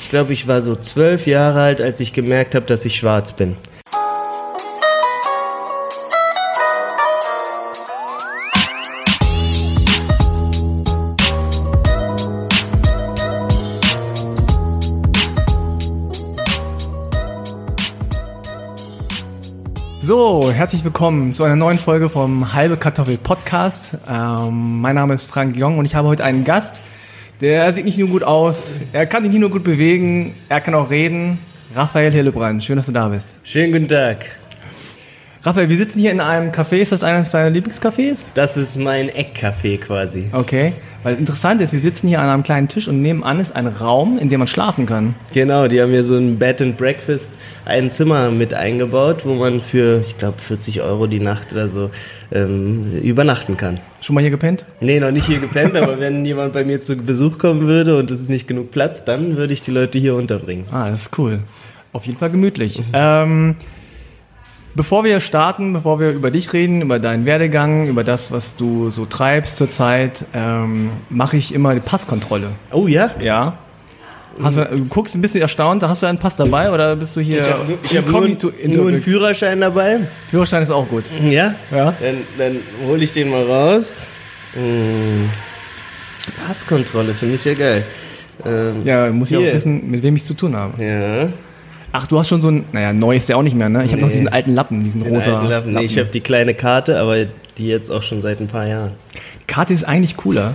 Ich glaube, ich war so zwölf Jahre alt, als ich gemerkt habe, dass ich schwarz bin. So, herzlich willkommen zu einer neuen Folge vom Halbe Kartoffel Podcast. Ähm, mein Name ist Frank Jong und ich habe heute einen Gast, der sieht nicht nur gut aus, er kann sich nicht nur gut bewegen, er kann auch reden. Raphael Hillebrand, schön, dass du da bist. Schönen guten Tag. Raphael, wir sitzen hier in einem Café. Ist das eines deiner Lieblingscafés? Das ist mein Eckcafé quasi. Okay. Weil interessant ist, wir sitzen hier an einem kleinen Tisch und nebenan ist ein Raum, in dem man schlafen kann. Genau, die haben hier so ein Bed and Breakfast, ein Zimmer mit eingebaut, wo man für, ich glaube, 40 Euro die Nacht oder so ähm, übernachten kann. Schon mal hier gepennt? Nee, noch nicht hier gepennt, aber wenn jemand bei mir zu Besuch kommen würde und es ist nicht genug Platz, dann würde ich die Leute hier unterbringen. Ah, das ist cool. Auf jeden Fall gemütlich. Mhm. Ähm, Bevor wir starten, bevor wir über dich reden, über deinen Werdegang, über das, was du so treibst zurzeit, ähm, mache ich immer die Passkontrolle. Oh ja? Ja. Hast du, du guckst ein bisschen erstaunt, hast du einen Pass dabei oder bist du hier? Ich habe hab nur, nur einen Führerschein dabei. Führerschein ist auch gut. Ja? Ja. Dann, dann hole ich den mal raus. Hm. Passkontrolle finde ich ja geil. Ähm, ja, muss ich auch wissen, mit wem ich zu tun habe. Ja. Ach, du hast schon so ein, naja, neu ist der auch nicht mehr, ne? Ich habe noch diesen alten Lappen, diesen Den rosa. Alten Lappen. Nee, ich habe die kleine Karte, aber die jetzt auch schon seit ein paar Jahren. Die Karte ist eigentlich cooler,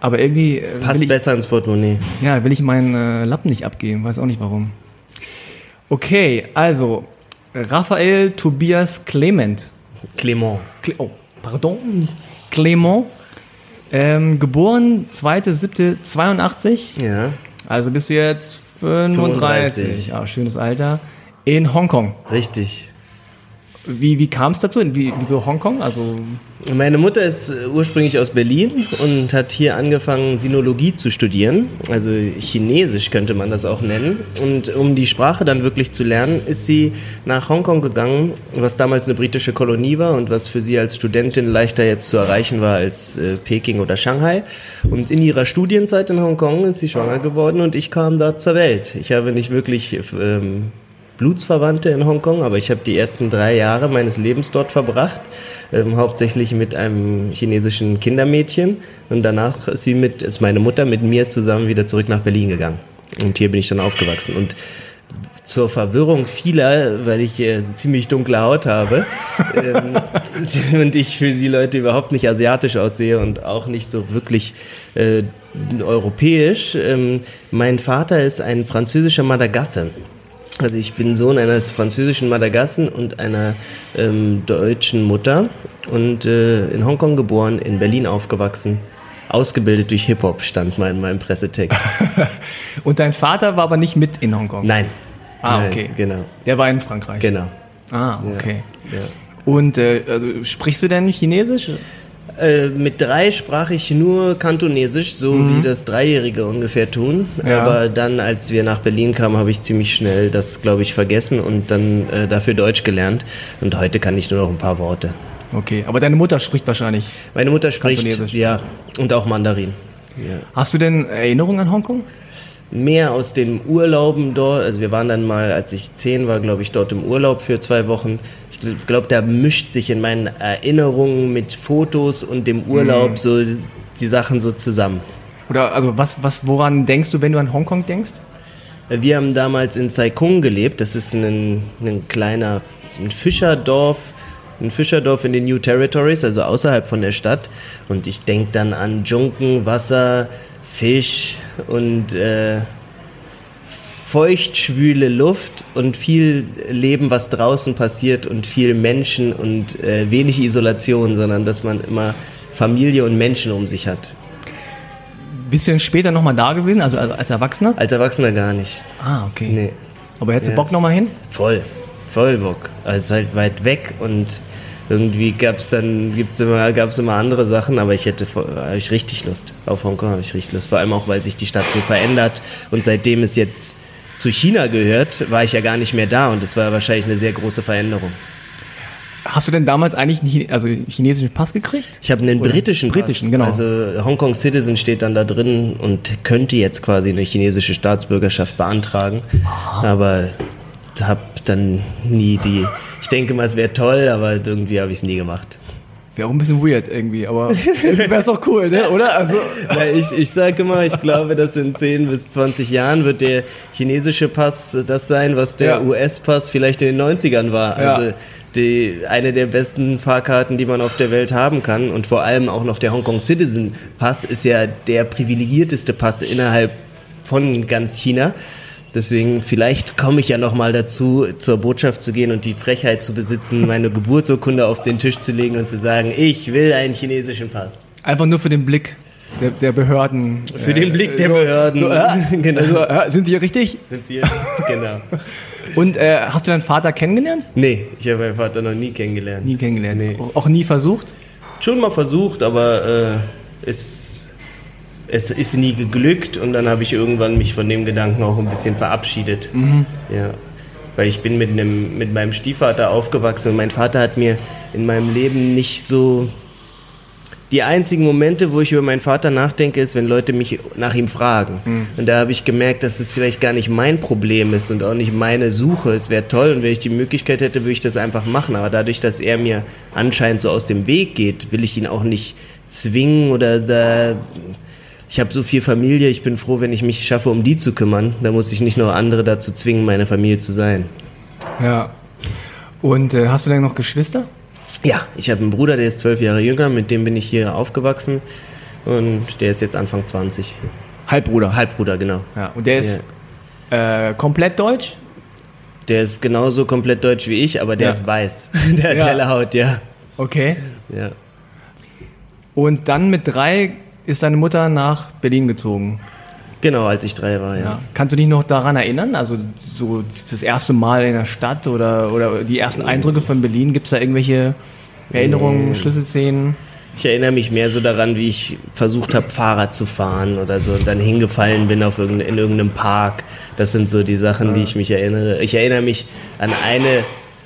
aber irgendwie. Äh, Passt ich, besser ins Portemonnaie. Ja, will ich meinen äh, Lappen nicht abgeben, weiß auch nicht warum. Okay, also Raphael Tobias Clement. Clement. Cle oh, pardon. Clement. Ähm, geboren 2.7.82. Ja. Also bist du jetzt 35. 35. Ja, schönes Alter. In Hongkong. Richtig. Wie, wie kam es dazu? Wie, wieso Hongkong? Also Meine Mutter ist äh, ursprünglich aus Berlin und hat hier angefangen, Sinologie zu studieren. Also Chinesisch könnte man das auch nennen. Und um die Sprache dann wirklich zu lernen, ist sie nach Hongkong gegangen, was damals eine britische Kolonie war und was für sie als Studentin leichter jetzt zu erreichen war als äh, Peking oder Shanghai. Und in ihrer Studienzeit in Hongkong ist sie schwanger geworden und ich kam da zur Welt. Ich habe nicht wirklich ähm, Blutsverwandte in Hongkong, aber ich habe die ersten drei Jahre meines Lebens dort verbracht, ähm, hauptsächlich mit einem chinesischen Kindermädchen. Und danach ist sie mit, ist meine Mutter mit mir zusammen wieder zurück nach Berlin gegangen. Und hier bin ich dann aufgewachsen. Und zur Verwirrung vieler, weil ich äh, ziemlich dunkle Haut habe ähm, und ich für die Leute überhaupt nicht asiatisch aussehe und auch nicht so wirklich äh, europäisch. Ähm, mein Vater ist ein französischer Madagasse. Also ich bin Sohn eines französischen Madagassen und einer ähm, deutschen Mutter und äh, in Hongkong geboren, in Berlin aufgewachsen. Ausgebildet durch Hip-Hop stand mal in meinem Pressetext. und dein Vater war aber nicht mit in Hongkong? Nein. Ah, Nein, okay. Genau. Der war in Frankreich? Genau. Ah, okay. Ja, ja. Und äh, also, sprichst du denn Chinesisch? Äh, mit drei sprach ich nur Kantonesisch, so mhm. wie das Dreijährige ungefähr tun. Ja. Aber dann, als wir nach Berlin kamen, habe ich ziemlich schnell das, glaube ich, vergessen und dann äh, dafür Deutsch gelernt. Und heute kann ich nur noch ein paar Worte. Okay, aber deine Mutter spricht wahrscheinlich. Meine Mutter spricht, ja, und auch Mandarin. Ja. Hast du denn Erinnerungen an Hongkong? Mehr aus den Urlauben dort. Also wir waren dann mal, als ich zehn war, glaube ich, dort im Urlaub für zwei Wochen. Ich glaube, da mischt sich in meinen Erinnerungen mit Fotos und dem Urlaub mhm. so die Sachen so zusammen. Oder also was, was, woran denkst du, wenn du an Hongkong denkst? Wir haben damals in Saikung gelebt. Das ist ein, ein kleiner ein Fischerdorf, ein Fischerdorf in den New Territories, also außerhalb von der Stadt. Und ich denke dann an Dschunken, Wasser, Fisch und äh, feuchtschwüle Luft und viel Leben, was draußen passiert und viel Menschen und äh, wenig Isolation, sondern dass man immer Familie und Menschen um sich hat. Bist du denn später nochmal da gewesen, also als Erwachsener? Als Erwachsener gar nicht. Ah, okay. Nee. Aber hättest du Bock nochmal hin? Voll, voll Bock. Also es ist halt weit weg und irgendwie gab es dann, gibt's immer, gab es immer andere Sachen, aber ich hätte, habe ich richtig Lust. Auf Hongkong habe ich richtig Lust. Vor allem auch, weil sich die Stadt so verändert und seitdem es jetzt zu China gehört, war ich ja gar nicht mehr da und das war wahrscheinlich eine sehr große Veränderung. Hast du denn damals eigentlich einen Chine- also chinesischen Pass gekriegt? Ich habe einen Oder? britischen Britischen, Pass. genau. Also Hongkong Citizen steht dann da drin und könnte jetzt quasi eine chinesische Staatsbürgerschaft beantragen. Aber habe dann nie die. Ich denke mal, es wäre toll, aber irgendwie habe ich es nie gemacht. Wäre auch ein bisschen weird irgendwie, aber wäre es doch cool, ne? oder? Also, Ja, ich, ich sage immer, ich glaube, dass in 10 bis 20 Jahren wird der chinesische Pass das sein, was der Ja. US-Pass vielleicht in den 90ern war. Ja. Also die, eine der besten Fahrkarten, die man auf der Welt haben kann. Und vor allem auch noch der Hongkong Citizen Pass ist ja der privilegierteste Pass innerhalb von ganz China. Deswegen, vielleicht komme ich ja noch mal dazu, zur Botschaft zu gehen und die Frechheit zu besitzen, meine Geburtsurkunde auf den Tisch zu legen und zu sagen, ich will einen chinesischen Pass. einfach nur für den Blick der, der Behörden. Für den Blick der so, Behörden. So, äh, Genau. also, äh, sind sie hier richtig? Sind Sie- genau. Und äh, hast du deinen Vater kennengelernt? Nee, ich habe meinen Vater noch nie kennengelernt. Nie kennengelernt. Nee. Auch nie versucht? Schon mal versucht, aber äh, es, es ist nie geglückt und dann habe ich irgendwann mich von dem Gedanken auch ein bisschen verabschiedet. Ja. Weil ich bin mit, einem, mit meinem Stiefvater aufgewachsen und mein Vater hat mir in meinem Leben nicht so. Die einzigen Momente, wo ich über meinen Vater nachdenke, ist, wenn Leute mich nach ihm fragen. Und da habe ich gemerkt, dass es vielleicht gar nicht mein Problem ist und auch nicht meine Suche. Es wäre toll und wenn ich die Möglichkeit hätte, würde ich das einfach machen. Aber dadurch, dass er mir anscheinend so aus dem Weg geht, will ich ihn auch nicht zwingen oder da. Ich habe so viel Familie, ich bin froh, wenn ich mich schaffe, um die zu kümmern. Da muss ich nicht noch andere dazu zwingen, meine Familie zu sein. Ja. Und äh, hast du denn noch Geschwister? Ja, ich habe einen Bruder, der ist zwölf Jahre jünger, mit dem bin ich hier aufgewachsen und der ist jetzt Anfang 20. Halbbruder. Halbbruder, genau. Ja. Und der ist äh, komplett deutsch? Der ist genauso komplett deutsch wie ich, aber der Ja. ist weiß. Der hat Ja. helle Haut, ja. Okay. ja. Und dann mit drei ist deine Mutter nach Berlin gezogen. Genau, als ich drei war, ja. Ja. Kannst du dich noch daran erinnern? Also so das erste Mal in der Stadt oder, oder die ersten Eindrücke von Berlin? Gibt es da irgendwelche Erinnerungen, Schlüsselszenen? Ich erinnere mich mehr so daran, wie ich versucht habe, Fahrrad zu fahren oder so und dann hingefallen bin auf irgendein, in irgendeinem Park. Das sind so die Sachen, die ich mich erinnere. Ich erinnere mich an eine,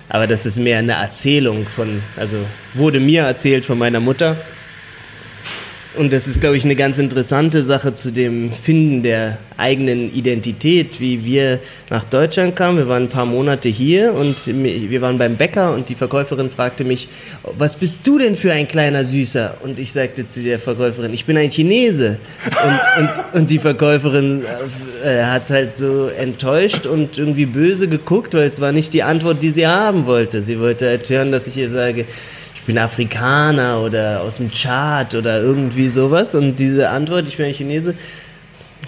aber das ist mehr eine Erzählung von, also wurde mir erzählt von meiner Mutter. Und das ist, glaube ich, eine ganz interessante Sache zu dem Finden der eigenen Identität, wie wir nach Deutschland kamen. Wir waren ein paar Monate hier und wir waren beim Bäcker und die Verkäuferin fragte mich, was bist du denn für ein kleiner Süßer? Und ich sagte zu der Verkäuferin, ich bin ein Chinese. Und, und, und die Verkäuferin äh, hat halt so enttäuscht und irgendwie böse geguckt, weil es war nicht die Antwort, die sie haben wollte. Sie wollte halt hören, dass ich ihr sage, bin Afrikaner oder aus dem Chad oder irgendwie sowas. Und diese Antwort, ich bin ein Chinese,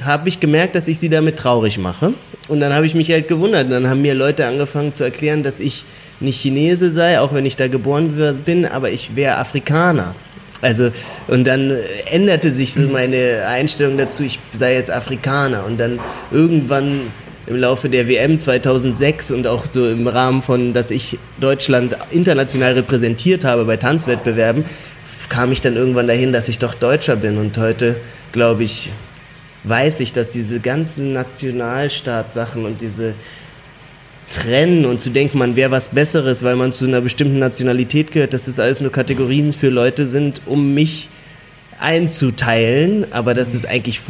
habe ich gemerkt, dass ich sie damit traurig mache. Und dann habe ich mich halt gewundert. Und dann haben mir Leute angefangen zu erklären, dass ich nicht Chinese sei, auch wenn ich da geboren bin, aber ich wäre Afrikaner. Also, und dann änderte sich so meine Einstellung dazu, ich sei jetzt Afrikaner. Und dann irgendwann im Laufe der WM 2006 und auch so im Rahmen von, dass ich Deutschland international repräsentiert habe bei Tanzwettbewerben, kam ich dann irgendwann dahin, dass ich doch Deutscher bin. Und heute, glaube ich, weiß ich, dass diese ganzen Nationalstaatsachen und diese Trennen und zu denken, man wäre was Besseres, weil man zu einer bestimmten Nationalität gehört, dass das alles nur Kategorien für Leute sind, um mich einzuteilen, aber dass es eigentlich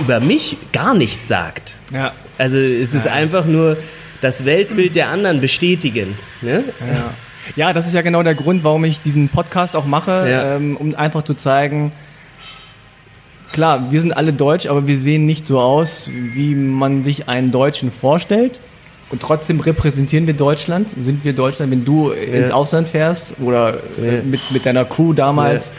über mich gar nichts sagt. Ja. Also es ist einfach nur das Weltbild der anderen bestätigen. Ne? Ja. ja, das ist ja genau der Grund, warum ich diesen Podcast auch mache, Ja. ähm, um einfach zu zeigen, klar, wir sind alle deutsch, aber wir sehen nicht so aus, wie man sich einen Deutschen vorstellt. Und trotzdem repräsentieren wir Deutschland, sind wir Deutschland, wenn du ins Ausland fährst oder äh, Ja. mit, mit deiner Crew damals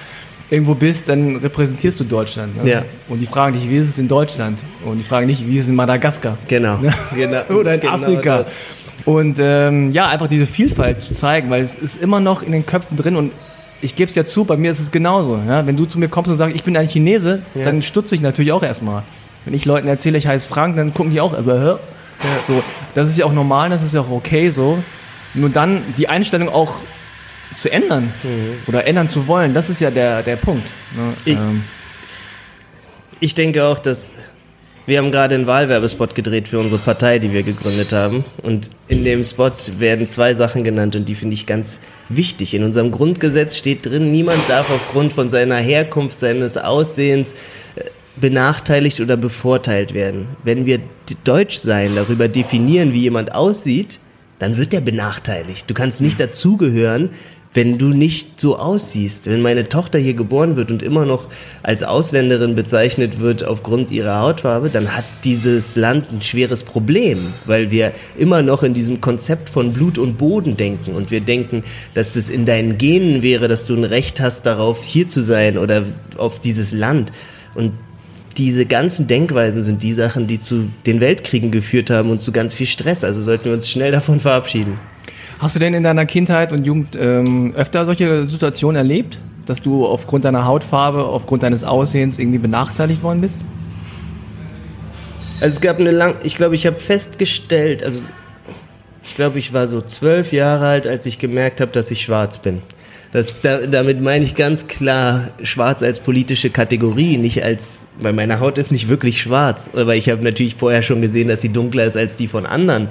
irgendwo bist, dann repräsentierst du Deutschland. Ne? Ja. Und die fragen dich, wie ist es in Deutschland? Und die fragen nicht, wie ist es in Madagaskar? Genau. genau. oder in genau Afrika. das. Und ähm, ja, einfach diese Vielfalt zu zeigen, weil es ist immer noch in den Köpfen drin und ich gebe es ja zu, bei mir ist es genauso. Ja? Wenn du zu mir kommst und sagst, ich bin ein Chinese, Ja. dann stutze ich natürlich auch erstmal. Wenn ich Leuten erzähle, ich heiße Frank, dann gucken die auch, aber hä? So, das ist ja auch normal, das ist ja auch okay so. Nur dann die Einstellung auch zu ändern oder ändern zu wollen, das ist ja der, der Punkt. Ne? Ich- ähm, Ich denke auch, dass wir haben gerade einen Wahlwerbespot gedreht für unsere Partei, die wir gegründet haben. Und in dem Spot werden zwei Sachen genannt und die finde ich ganz wichtig. In unserem Grundgesetz steht drin, niemand darf aufgrund von seiner Herkunft, seines Aussehens äh, benachteiligt oder bevorteilt werden. Wenn wir Deutschsein darüber definieren, wie jemand aussieht, dann wird er benachteiligt. Du kannst nicht dazugehören, wenn du nicht so aussiehst. Wenn meine Tochter hier geboren wird und immer noch als Ausländerin bezeichnet wird aufgrund ihrer Hautfarbe, dann hat dieses Land ein schweres Problem, weil wir immer noch in diesem Konzept von Blut und Boden denken und wir denken, dass es in deinen Genen wäre, dass du ein Recht hast darauf, hier zu sein oder auf dieses Land. Und diese ganzen Denkweisen sind die Sachen, die zu den Weltkriegen geführt haben und zu ganz viel Stress. Also sollten wir uns schnell davon verabschieden. Hast du denn in deiner Kindheit und Jugend ähm, öfter solche Situationen erlebt, dass du aufgrund deiner Hautfarbe, aufgrund deines Aussehens irgendwie benachteiligt worden bist? Also es gab eine lang, ich glaube, ich habe festgestellt, also ich glaube, ich war so zwölf Jahre alt, als ich gemerkt habe, dass ich schwarz bin. Das, da, damit meine ich ganz klar schwarz als politische Kategorie, nicht als, weil meine Haut ist nicht wirklich schwarz, aber ich habe natürlich vorher schon gesehen, dass sie dunkler ist als die von anderen.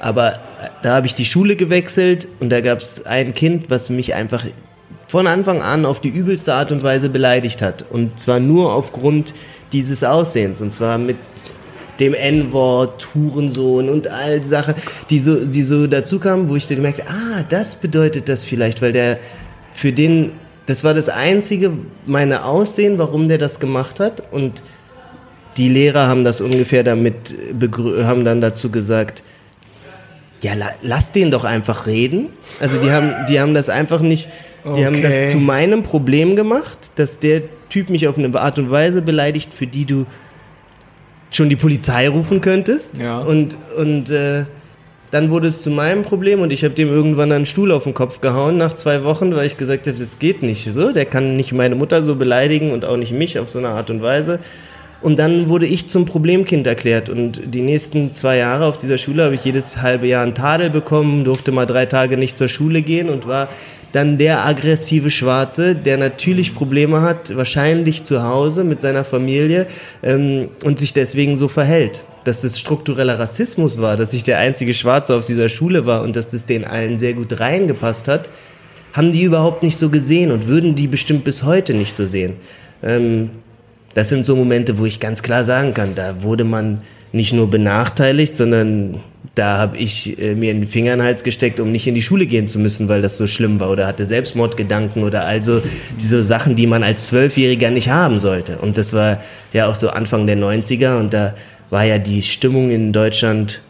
Aber da habe ich die Schule gewechselt und da gab es ein Kind, was mich einfach von Anfang an auf die übelste Art und Weise beleidigt hat. Und zwar nur aufgrund dieses Aussehens. Und zwar mit dem N-Wort, Hurensohn und all Sachen, die so, die so dazu kamen, wo ich dann gemerkt ah, das bedeutet das vielleicht, weil der für den, das war das einzige, meine Aussehen, warum der das gemacht hat. Und die Lehrer haben das ungefähr damit, haben dann dazu gesagt, ja, la, lass den doch einfach reden. Also die haben, die haben das einfach nicht, die okay. haben das zu meinem Problem gemacht, dass der Typ mich auf eine Art und Weise beleidigt, für die du schon die Polizei rufen könntest. Ja. Und, und äh, dann wurde es zu meinem Problem und ich habe dem irgendwann einen Stuhl auf den Kopf gehauen nach zwei Wochen, weil ich gesagt habe, das geht nicht so. Der kann nicht meine Mutter so beleidigen und auch nicht mich auf so eine Art und Weise. Und dann wurde ich zum Problemkind erklärt. Und die nächsten zwei Jahre auf dieser Schule habe ich jedes halbe Jahr einen Tadel bekommen, durfte mal drei Tage nicht zur Schule gehen und war dann der aggressive Schwarze, der natürlich Probleme hat, wahrscheinlich zu Hause mit seiner Familie ähm, und sich deswegen so verhält. Dass es struktureller Rassismus war, dass ich der einzige Schwarze auf dieser Schule war und dass das den allen sehr gut reingepasst hat, haben die überhaupt nicht so gesehen und würden die bestimmt bis heute nicht so sehen. Ähm, das sind so Momente, wo ich ganz klar sagen kann, da wurde man nicht nur benachteiligt, sondern da habe ich äh, mir in den Finger in den Hals gesteckt, um nicht in die Schule gehen zu müssen, weil das so schlimm war oder hatte Selbstmordgedanken oder also diese Sachen, die man als Zwölfjähriger nicht haben sollte. Und das war ja auch so Anfang der 90er und da war ja die Stimmung in Deutschland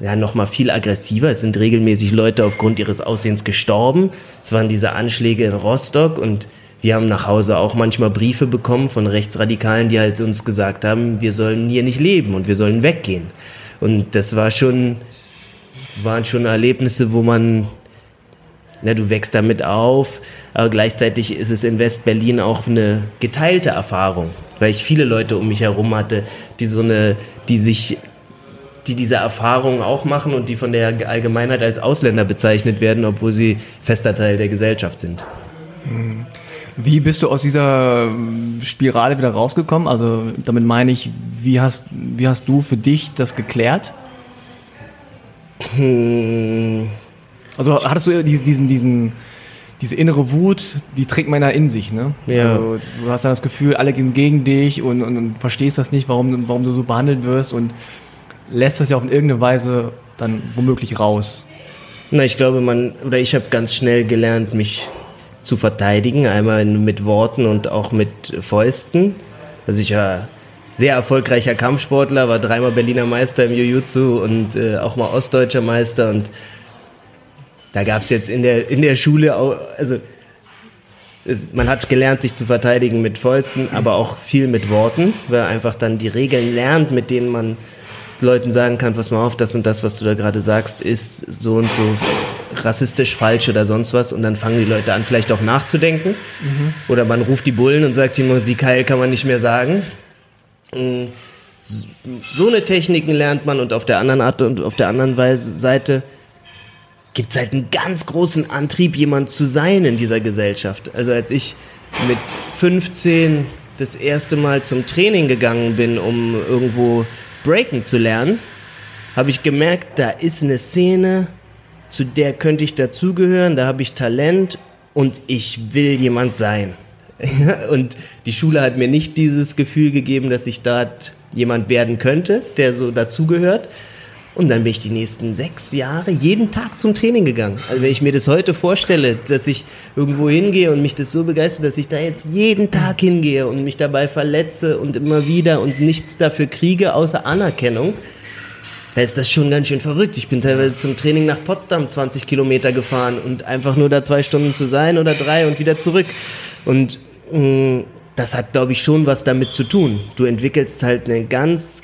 ja noch mal viel aggressiver. Es sind regelmäßig Leute aufgrund ihres Aussehens gestorben. Es waren diese Anschläge in Rostock und wir haben nach Hause auch manchmal Briefe bekommen von Rechtsradikalen, die halt uns gesagt haben, wir sollen hier nicht leben und wir sollen weggehen. Und das war schon, waren schon Erlebnisse, wo man, na, du wächst damit auf, aber gleichzeitig ist es in West-Berlin auch eine geteilte Erfahrung, weil ich viele Leute um mich herum hatte, die so eine, die sich die diese Erfahrungen auch machen und die von der Allgemeinheit als Ausländer bezeichnet werden, obwohl sie fester Teil der Gesellschaft sind. Mhm. Wie bist du aus dieser Spirale wieder rausgekommen? Also damit meine ich, wie hast, wie hast du für dich das geklärt? Hm. Also hattest du diesen, diesen, diese innere Wut, die trägt man ja in sich, ne? Ja. Also, du hast dann das Gefühl, alle gehen gegen dich und, und, und, verstehst das nicht, warum, warum du so behandelt wirst und lässt das ja auf irgendeine Weise dann womöglich raus. Na, ich glaube, man, oder ich habe ganz schnell gelernt, mich zu verteidigen, einmal mit Worten und auch mit Fäusten. Also ich war sehr erfolgreicher Kampfsportler, war dreimal Berliner Meister im Jiu-Jitsu und äh, auch mal ostdeutscher Meister und da gab es jetzt in der, in der Schule auch, also man hat gelernt, sich zu verteidigen mit Fäusten, aber auch viel mit Worten, weil einfach dann die Regeln lernt, mit denen man Leuten sagen kann, pass mal auf, das und das, was du da gerade sagst, ist so und so rassistisch falsch oder sonst was und dann fangen die Leute an, vielleicht auch nachzudenken. Mhm. Oder man ruft die Bullen und sagt ihm, sie Keil kann man nicht mehr sagen. Mm, so eine Techniken lernt man und auf der anderen Art und auf der anderen Weise, Seite gibt es halt einen ganz großen Antrieb, jemand zu sein in dieser Gesellschaft. Also als ich mit 15 das erste Mal zum Training gegangen bin, um irgendwo Breaken zu lernen, habe ich gemerkt, da ist eine Szene, zu der könnte ich dazugehören, da habe ich Talent und ich will jemand sein. und die Schule hat mir nicht dieses Gefühl gegeben, dass ich dort jemand werden könnte, der so dazugehört. Und dann bin ich die nächsten sechs Jahre jeden Tag zum Training gegangen. Also wenn ich mir das heute vorstelle, dass ich irgendwo hingehe und mich das so begeistert, dass ich da jetzt jeden Tag hingehe und mich dabei verletze und immer wieder und nichts dafür kriege, außer Anerkennung, da ist das schon ganz schön verrückt. Ich bin teilweise zum Training nach Potsdam 20 Kilometer gefahren und einfach nur da zwei Stunden zu sein oder drei und wieder zurück. Und mh, mm, das hat, glaube ich, schon was damit zu tun. Du entwickelst halt einen ganz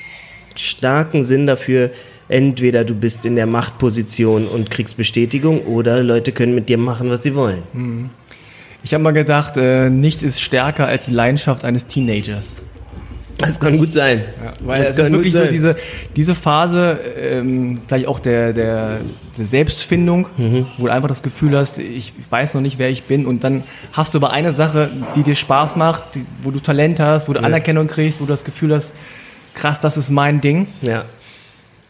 starken Sinn dafür, entweder du bist in der Machtposition und kriegst Bestätigung oder Leute können mit dir machen, was sie wollen. Hm. Ich habe mal gedacht, äh, nichts ist stärker als die Leidenschaft eines Teenagers. Das kann gut sein. Ja, weil es ist wirklich so diese, diese Phase, ähm, vielleicht auch der, der, der Selbstfindung, mhm. wo du einfach das Gefühl hast, ich, ich, weiß noch nicht, wer ich bin. Und dann hast du aber eine Sache, die dir Spaß macht, die, wo du Talent hast, wo du ja. Anerkennung kriegst, wo du das Gefühl hast, krass, das ist mein Ding. Ja.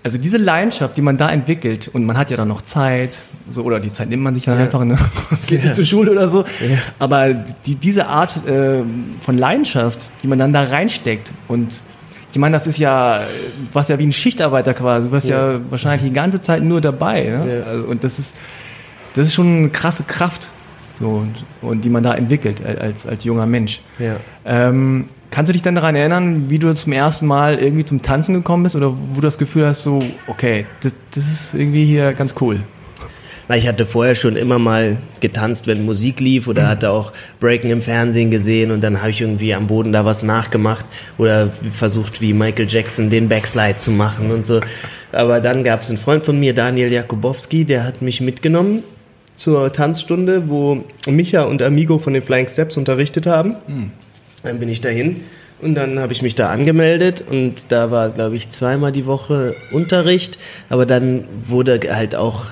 Also diese Leidenschaft, die man da entwickelt, und man hat ja dann noch Zeit, so oder die Zeit nimmt man sich dann ja. einfach ne, geht ja. nicht zur Schule oder so. Ja. Aber die, diese Art äh, von Leidenschaft, die man dann da reinsteckt und ich meine, das ist ja, was ja wie ein Schichtarbeiter quasi. Du warst ja, wahrscheinlich die ganze Zeit nur dabei. Ne? Also, und das ist, das ist schon eine krasse Kraft, so und, und die man da entwickelt als, als junger Mensch. Ja. Ähm, Kannst du dich dann daran erinnern, wie du zum ersten Mal irgendwie zum Tanzen gekommen bist oder wo du das Gefühl hast, so, okay, das, das ist irgendwie hier ganz cool? Na, ich hatte vorher schon immer mal getanzt, wenn Musik lief oder hatte auch Breaking im Fernsehen gesehen und dann habe ich irgendwie am Boden da was nachgemacht oder versucht wie Michael Jackson den Backslide zu machen und so. Aber dann gab es einen Freund von mir, Daniel Jakubowski, der hat mich mitgenommen zur Tanzstunde, wo Micha und Amigo von den Flying Steps unterrichtet haben. Mhm. Dann bin ich dahin und dann habe ich mich da angemeldet und da war, glaube ich, zweimal die Woche Unterricht. Aber dann wurde halt auch,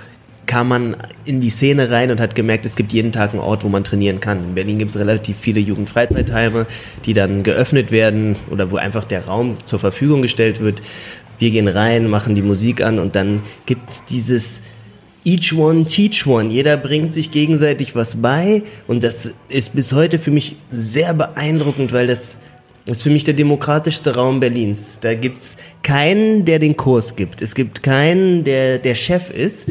kam man in die Szene rein und hat gemerkt, es gibt jeden Tag einen Ort, wo man trainieren kann. In Berlin gibt es relativ viele Jugendfreizeitheime, die dann geöffnet werden oder wo einfach der Raum zur Verfügung gestellt wird. Wir gehen rein, machen die Musik an und dann gibt es dieses Each one teach one. Jeder bringt sich gegenseitig was bei und das ist bis heute für mich sehr beeindruckend, weil das ist für mich der demokratischste Raum Berlins. Da gibt's keinen, der den Kurs gibt. Es gibt keinen, der der Chef ist.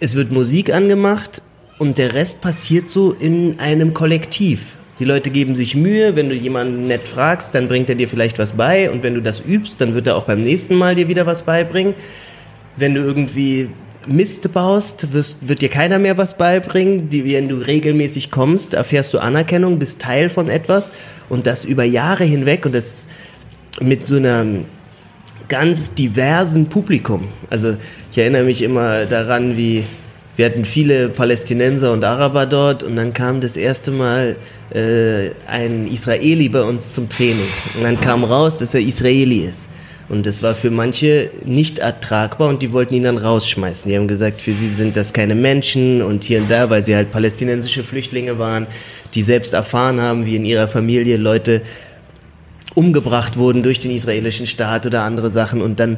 Es wird Musik angemacht und der Rest passiert so in einem Kollektiv. Die Leute geben sich Mühe, wenn du jemanden nett fragst, dann bringt er dir vielleicht was bei und wenn du das übst, dann wird er auch beim nächsten Mal dir wieder was beibringen. Wenn du irgendwie Mist baust, wirst, wird dir keiner mehr was beibringen. Die, wenn du regelmäßig kommst, erfährst du Anerkennung, bist Teil von etwas und das über Jahre hinweg und das mit so einem ganz diversen Publikum. Also ich erinnere mich immer daran, wie wir hatten viele Palästinenser und Araber dort und dann kam das erste Mal äh, ein Israeli bei uns zum Training und dann kam raus, dass er Israeli ist. Und das war für manche nicht ertragbar und die wollten ihn dann rausschmeißen. Die haben gesagt, für sie sind das keine Menschen und hier und da, weil sie halt palästinensische Flüchtlinge waren, die selbst erfahren haben, wie in ihrer Familie Leute umgebracht wurden durch den israelischen Staat oder andere Sachen und dann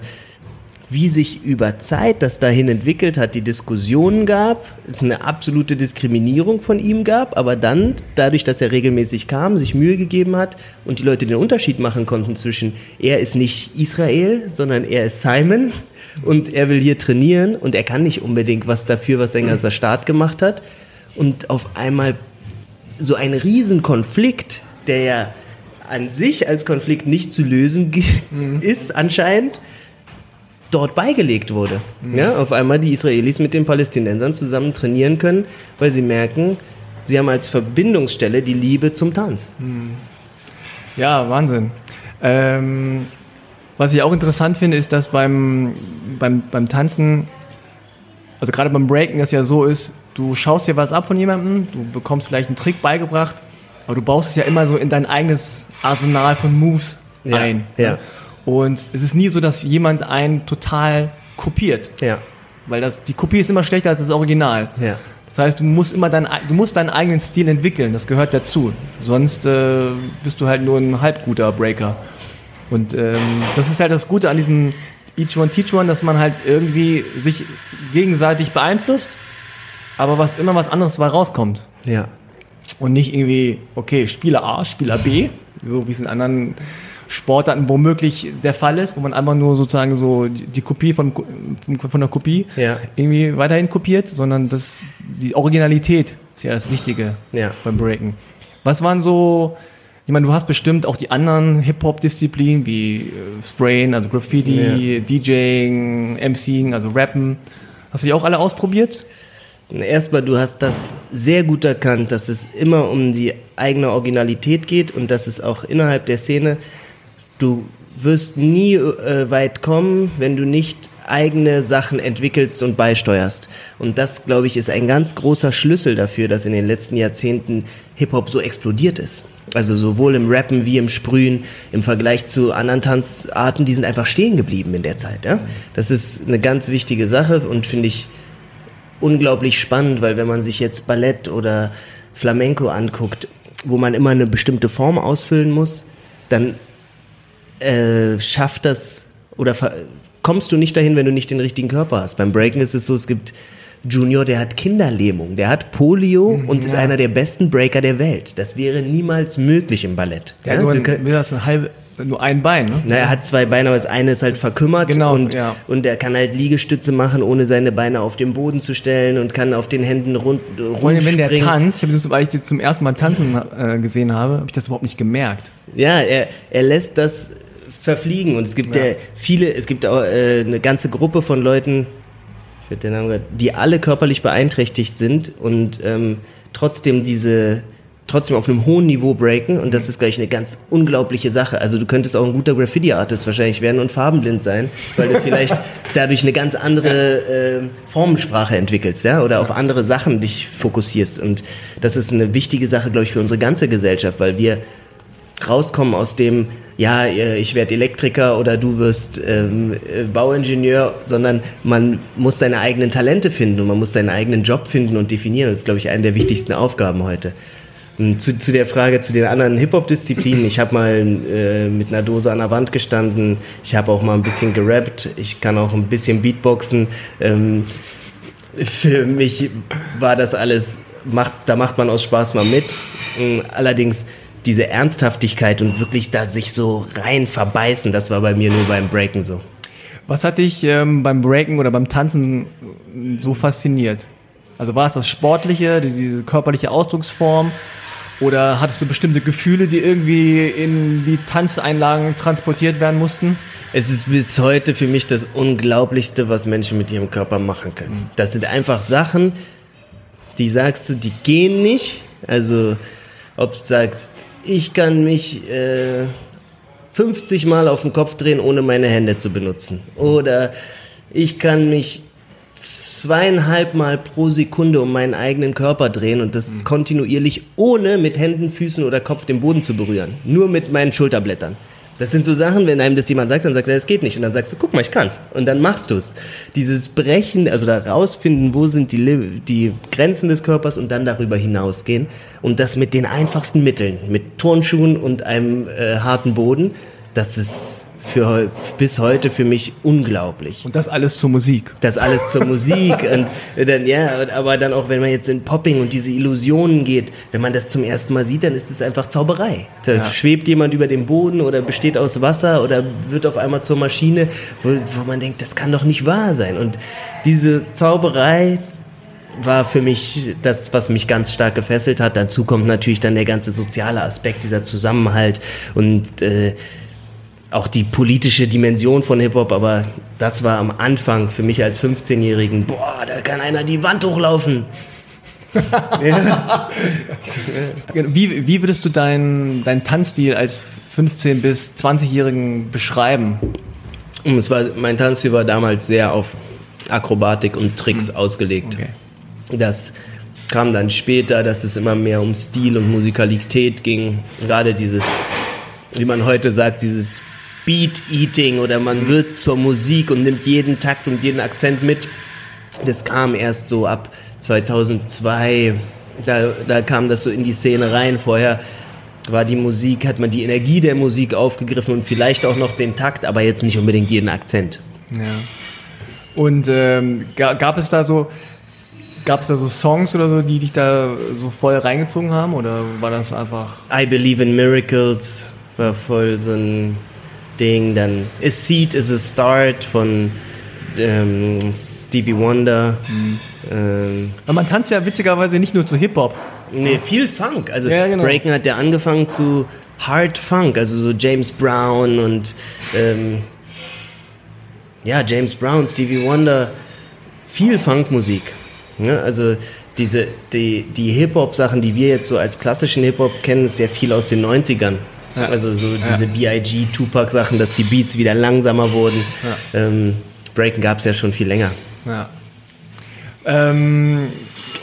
wie sich über Zeit das dahin entwickelt hat, die Diskussionen gab, es eine absolute Diskriminierung von ihm gab, aber dann, dadurch, dass er regelmäßig kam, sich Mühe gegeben hat und die Leute den Unterschied machen konnten zwischen, er ist nicht Israel, sondern er ist Simon und er will hier trainieren und er kann nicht unbedingt was dafür, was sein ganzer Staat gemacht hat. Und auf einmal so ein Riesenkonflikt, der ja an sich als Konflikt nicht zu lösen mhm. ist anscheinend, dort beigelegt wurde. Mhm. Ja, auf einmal die Israelis mit den Palästinensern zusammen trainieren können, weil sie merken, sie haben als Verbindungsstelle die Liebe zum Tanz. Mhm. Ja, Wahnsinn. Ähm, was ich auch interessant finde, ist, dass beim, beim, beim Tanzen, also gerade beim Breaken, das ja so ist, du schaust dir was ab von jemandem, du bekommst vielleicht einen Trick beigebracht, aber du baust es ja immer so in dein eigenes Arsenal von Moves ja, ein. Ja. Und es ist nie so, dass jemand einen total kopiert. Ja. Weil das, die Kopie ist immer schlechter als das Original. Ja. Das heißt, du musst immer dein, du musst deinen eigenen Stil entwickeln. Das gehört dazu. Sonst äh, bist du halt nur ein halb guter Breaker. Und ähm, das ist halt das Gute an diesem each one teach one, dass man halt irgendwie sich gegenseitig beeinflusst, aber was immer was anderes dabei rauskommt. Ja. Und nicht irgendwie, okay, Spieler A, Spieler B, so wie es in anderen Sportarten womöglich der Fall ist, wo man einfach nur sozusagen so die Kopie von, von, der Kopie Ja. irgendwie weiterhin kopiert, sondern das, die Originalität ist ja das Wichtige Ja. beim Breaken. Was waren so, ich meine, du hast bestimmt auch die anderen Hip-Hop-Disziplinen wie äh, Sprayen, also Graffiti, DJing, MCing, also Rappen. Hast du die auch alle ausprobiert? Erstmal, du hast das sehr gut erkannt, dass es immer um die eigene Originalität geht und dass es auch innerhalb der Szene, du wirst nie äh, weit kommen, wenn du nicht eigene Sachen entwickelst und beisteuerst. Und das, glaube ich, ist ein ganz großer Schlüssel dafür, dass in den letzten Jahrzehnten Hip-Hop so explodiert ist. Also sowohl im Rappen wie im Sprühen, im Vergleich zu anderen Tanzarten, die sind einfach stehen geblieben in der Zeit. Ja? Das ist eine ganz wichtige Sache und finde ich unglaublich spannend, weil wenn man sich jetzt Ballett oder Flamenco anguckt, wo man immer eine bestimmte Form ausfüllen muss, dann äh, schafft das oder kommst du nicht dahin, wenn du nicht den richtigen Körper hast. Beim Breaken ist es so, es gibt Junior, der hat Kinderlähmung, der hat Polio und ist ja. einer der besten Breaker der Welt. Das wäre niemals möglich im Ballett. Ja, nur, ein, kann- nur das ein halbe, nur ein Bein, ne? na, er hat zwei Beine, aber das eine ist halt verkümmert Genau, und, ja. und er kann halt Liegestütze machen, ohne seine Beine auf den Boden zu stellen und kann auf den Händen rund, Vor allem, wenn der rumspringen. tanzt, ich habe ich das zum ersten Mal tanzen äh, gesehen habe, habe ich das überhaupt nicht gemerkt. Ja, er, er lässt das verfliegen. Und es gibt ja, viele, es gibt auch äh, eine ganze Gruppe von Leuten, ich den Namen grad- die alle körperlich beeinträchtigt sind und ähm, trotzdem diese trotzdem auf einem hohen Niveau breaken. Und das ist gleich eine ganz unglaubliche Sache. Also du könntest auch ein guter Graffiti-Artist wahrscheinlich werden und farbenblind sein, weil du vielleicht dadurch eine ganz andere äh, Formensprache entwickelst, ja, oder auf andere Sachen dich fokussierst. Und das ist eine wichtige Sache, glaube ich, für unsere ganze Gesellschaft, weil wir rauskommen aus dem, ja, äh, ich werde Elektriker oder du wirst ähm, äh, Bauingenieur, sondern man muss seine eigenen Talente finden und man muss seinen eigenen Job finden und definieren. Das ist, glaube ich, eine der wichtigsten Aufgaben heute. Zu, zu der Frage zu den anderen Hip-Hop-Disziplinen. Ich habe mal äh, mit einer Dose an der Wand gestanden. Ich habe auch mal ein bisschen gerappt. Ich kann auch ein bisschen Beatboxen. Ähm, für mich war das alles, macht, da macht man aus Spaß mal mit. Mm, Allerdings diese Ernsthaftigkeit und wirklich da sich so rein verbeißen, das war bei mir nur beim Breaken so. Was hat dich ähm, beim Breaken oder beim Tanzen so fasziniert? Also war es das Sportliche, die, diese körperliche Ausdrucksform? Oder hattest du bestimmte Gefühle, die irgendwie in die Tanzeinlagen transportiert werden mussten? Es ist bis heute für mich das Unglaublichste, was Menschen mit ihrem Körper machen können. Das sind einfach Sachen, die sagst du, die gehen nicht. Also, ob du sagst, ich kann mich äh, 50 Mal auf den Kopf drehen, ohne meine Hände zu benutzen. Oder ich kann mich zweieinhalb Mal pro Sekunde um meinen eigenen Körper drehen und das ist kontinuierlich, ohne mit Händen, Füßen oder Kopf den Boden zu berühren. Nur mit meinen Schulterblättern. Das sind so Sachen, wenn einem das jemand sagt, dann sagt er, das geht nicht. Und dann sagst du, guck mal, ich kann's. Und dann machst du's. Dieses Brechen, also da rausfinden, wo sind die, die Grenzen des Körpers und dann darüber hinausgehen. Und das mit den einfachsten Mitteln, mit Turnschuhen und einem äh, harten Boden, das ist für bis heute für mich unglaublich. Und das alles zur Musik. Das alles zur Musik und dann, ja, aber dann auch, wenn man jetzt in Popping und diese Illusionen geht, wenn man das zum ersten Mal sieht, dann ist es einfach Zauberei. Da Ja. schwebt jemand über dem Boden oder besteht aus Wasser oder wird auf einmal zur Maschine, wo, wo man denkt, das kann doch nicht wahr sein. Und diese Zauberei war für mich das, was mich ganz stark gefesselt hat. Dazu kommt natürlich dann der ganze soziale Aspekt, dieser Zusammenhalt und äh, auch die politische Dimension von Hip-Hop, aber das war am Anfang für mich als 15-Jährigen, boah, da kann einer die Wand hochlaufen. Wie, wie würdest du deinen dein Tanzstil als 15- bis 20-Jährigen beschreiben? Es war, mein Tanzstil war damals sehr auf Akrobatik und Tricks ausgelegt. Okay. Das kam dann später, dass es immer mehr um Stil und Musikalität ging. Gerade dieses, wie man heute sagt, dieses Beat-Eating oder man wird zur Musik und nimmt jeden Takt und jeden Akzent mit. Das kam erst so ab 2002. Da, da kam das so in die Szene rein. Vorher war die Musik, hat man die Energie der Musik aufgegriffen und vielleicht auch noch den Takt, aber jetzt nicht unbedingt jeden Akzent. Ja. Und ähm, ga, gab es da so, gab es da so Songs oder so, die dich da so voll reingezogen haben? Oder war das einfach. I Believe in Miracles war voll so ein Ding. Dann A Seed is a Start von ähm, Stevie Wonder. Mhm. Ähm, man tanzt ja witzigerweise nicht nur zu Hip-Hop. Nee, viel Funk. Also ja, genau. Breaken hat ja angefangen zu Hard Funk, also so James Brown und ähm, ja, James Brown, Stevie Wonder, viel Funkmusik. Ja, also diese, die, die Hip-Hop-Sachen, die wir jetzt so als klassischen Hip-Hop kennen, ist sehr viel aus den 90ern. Ja. Also so diese B.I.G., Tupac-Sachen, dass die Beats wieder langsamer wurden. Ja. Ähm, Breaken gab es ja schon viel länger. Ja. Ähm,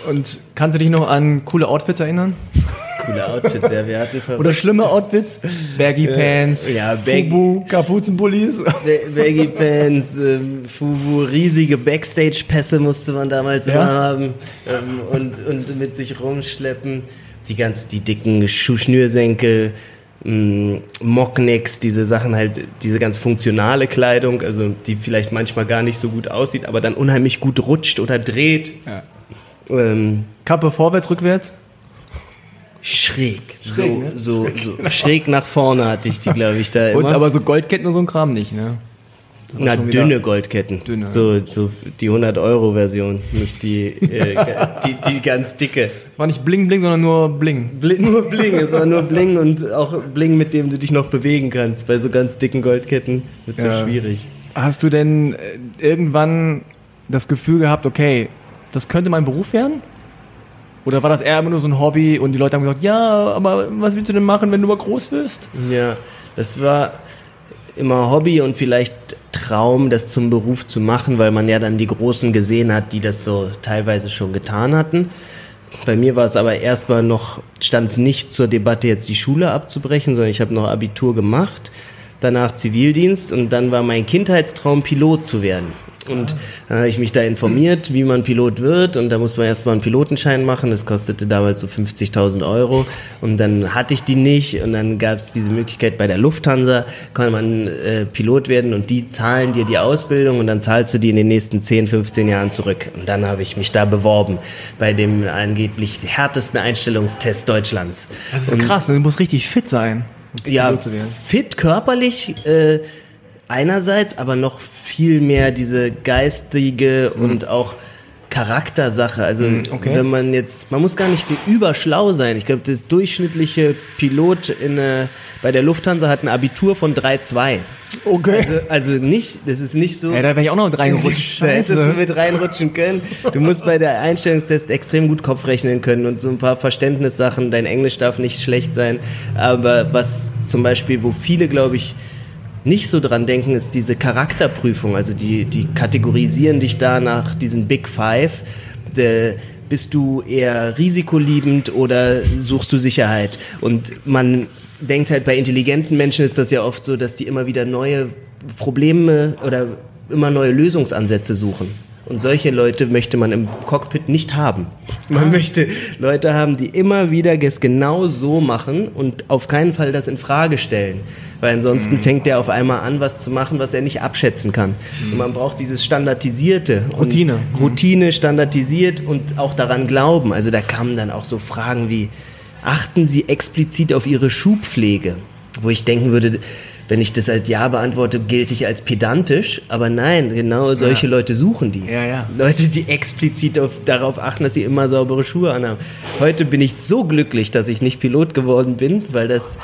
und kannst du dich noch an coole Outfits erinnern? Coole Outfits, ja, wer hatte Oder schlimme Outfits? Baggy Pants, ja, Bag Fubu, Kapuzenpullis. Baggy Pants, ähm, Fubu, riesige Backstage-Pässe musste man damals ja. immer haben ähm, und, und mit sich rumschleppen. Die ganz, die dicken Schuhschnürsenkel, Mocknecks, diese Sachen halt, diese ganz funktionale Kleidung, also die vielleicht manchmal gar nicht so gut aussieht, aber dann unheimlich gut rutscht oder dreht. Ja. Ähm, Kappe vorwärts, rückwärts? Schräg. So, ne? so, so schräg nach vorne hatte ich die, glaube ich, da immer. Und aber so Goldketten und so ein Kram nicht, ne? Na, dünne Goldketten. Dünne. So, so die 100-Euro-Version, nicht die, äh, die, die ganz dicke. Es war nicht Bling Bling, sondern nur Bling. Bling. Nur Bling, es war nur Bling und auch Bling, mit dem du dich noch bewegen kannst. Bei so ganz dicken Goldketten wird es ja. ja schwierig. Hast du denn äh, irgendwann das Gefühl gehabt, okay, das könnte mein Beruf werden? Oder war das eher immer nur so ein Hobby und die Leute haben gesagt, ja, aber was willst du denn machen, wenn du mal groß wirst? Ja, das war immer Hobby und vielleicht Traum, das zum Beruf zu machen, weil man ja dann die Großen gesehen hat, die das so teilweise schon getan hatten. Bei mir war es aber erstmal noch, stand es nicht zur Debatte, jetzt die Schule abzubrechen, sondern ich habe noch Abitur gemacht, danach Zivildienst und dann war mein Kindheitstraum, Pilot zu werden. Und dann habe ich mich da informiert, wie man Pilot wird. Und da muss man erstmal einen Pilotenschein machen. Das kostete damals so 50.000 Euro. Und dann hatte ich die nicht. Und dann gab es diese Möglichkeit bei der Lufthansa, kann man äh, Pilot werden und die zahlen dir die Ausbildung und dann zahlst du die in den nächsten 10, 15 Jahren zurück. Und dann habe ich mich da beworben bei dem angeblich härtesten Einstellungstest Deutschlands. Das ist krass, du musst richtig fit sein. ja, fit körperlich. Äh, einerseits, aber noch viel mehr diese geistige mhm. und auch Charaktersache. Also mhm, okay. wenn man jetzt, man muss gar nicht so überschlau sein. Ich glaube, das durchschnittliche Pilot in, äh, bei der Lufthansa hat ein Abitur von 3,2. Okay. Also, also nicht, das ist nicht so. Ja, da wäre ich auch noch mit reingerutscht. da hättest du mit reinrutschen können. Du musst bei der Einstellungstest extrem gut Kopf rechnen können und so ein paar Verständnissachen. Dein Englisch darf nicht schlecht sein. Aber was zum Beispiel, wo viele, glaube ich, nicht so dran denken, ist diese Charakterprüfung. Also die, die kategorisieren dich da nach diesen Big Five. De, bist du eher risikoliebend oder suchst du Sicherheit? Und man denkt halt, bei intelligenten Menschen ist das ja oft so, dass die immer wieder neue Probleme oder immer neue Lösungsansätze suchen. Und solche Leute möchte man im Cockpit nicht haben. Man ah. möchte Leute haben, die immer wieder es genau so machen und auf keinen Fall das in Frage stellen. Weil ansonsten mhm. fängt er auf einmal an, was zu machen, was er nicht abschätzen kann. Mhm. Und man braucht dieses standardisierte. Routine. Routine, standardisiert und auch daran glauben. Also da kamen dann auch so Fragen wie, achten Sie explizit auf Ihre Schuhpflege? Wo ich denken würde, wenn ich das als Ja beantworte, gilt ich als pedantisch. Aber nein, genau solche ja. Leute suchen die. Ja, ja. Leute, die explizit auf, darauf achten, dass sie immer saubere Schuhe anhaben. Heute bin ich so glücklich, dass ich nicht Pilot geworden bin, weil das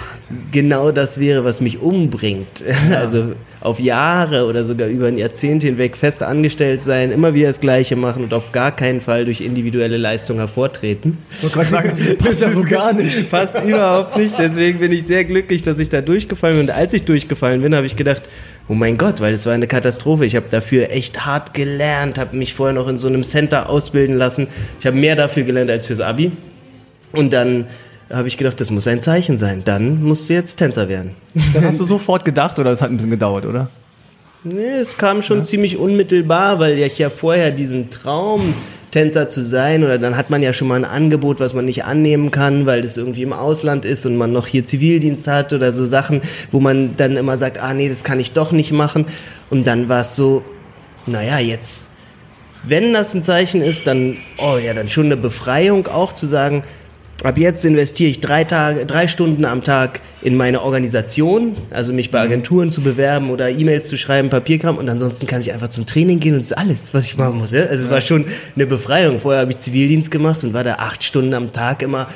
genau das wäre, was mich umbringt. Also auf Jahre oder sogar über ein Jahrzehnt hinweg fest angestellt sein, immer wieder das Gleiche machen und auf gar keinen Fall durch individuelle Leistung hervortreten. Ich wollte gerade sagen, das passt ja so gar nicht. Passt überhaupt nicht. Deswegen bin ich sehr glücklich, dass ich da durchgefallen bin. Und als ich durchgefallen bin, habe ich gedacht, oh mein Gott, weil es war eine Katastrophe. Ich habe dafür echt hart gelernt, habe mich vorher noch in so einem Center ausbilden lassen. Ich habe mehr dafür gelernt als fürs Abi. Und dann habe ich gedacht, das muss ein Zeichen sein. Dann musst du jetzt Tänzer werden. Das hast du sofort gedacht oder das hat ein bisschen gedauert, oder? Nee, es kam schon ja. ziemlich unmittelbar, weil ich ja vorher diesen Traum Tänzer zu sein oder dann hat man ja schon mal ein Angebot, was man nicht annehmen kann, weil das irgendwie im Ausland ist und man noch hier Zivildienst hat oder so Sachen, wo man dann immer sagt, ah nee, das kann ich doch nicht machen. Und dann war es so, naja, jetzt, wenn das ein Zeichen ist, dann, oh ja, dann schon eine Befreiung auch zu sagen, Ab jetzt investiere ich drei, Tage, drei Stunden am Tag in meine Organisation, also mich bei Agenturen zu bewerben oder E-Mails zu schreiben, Papierkram und ansonsten kann ich einfach zum Training gehen und das ist alles, was ich machen muss. Ja? Also es war schon eine Befreiung. Vorher habe ich Zivildienst gemacht und war da acht Stunden am Tag immer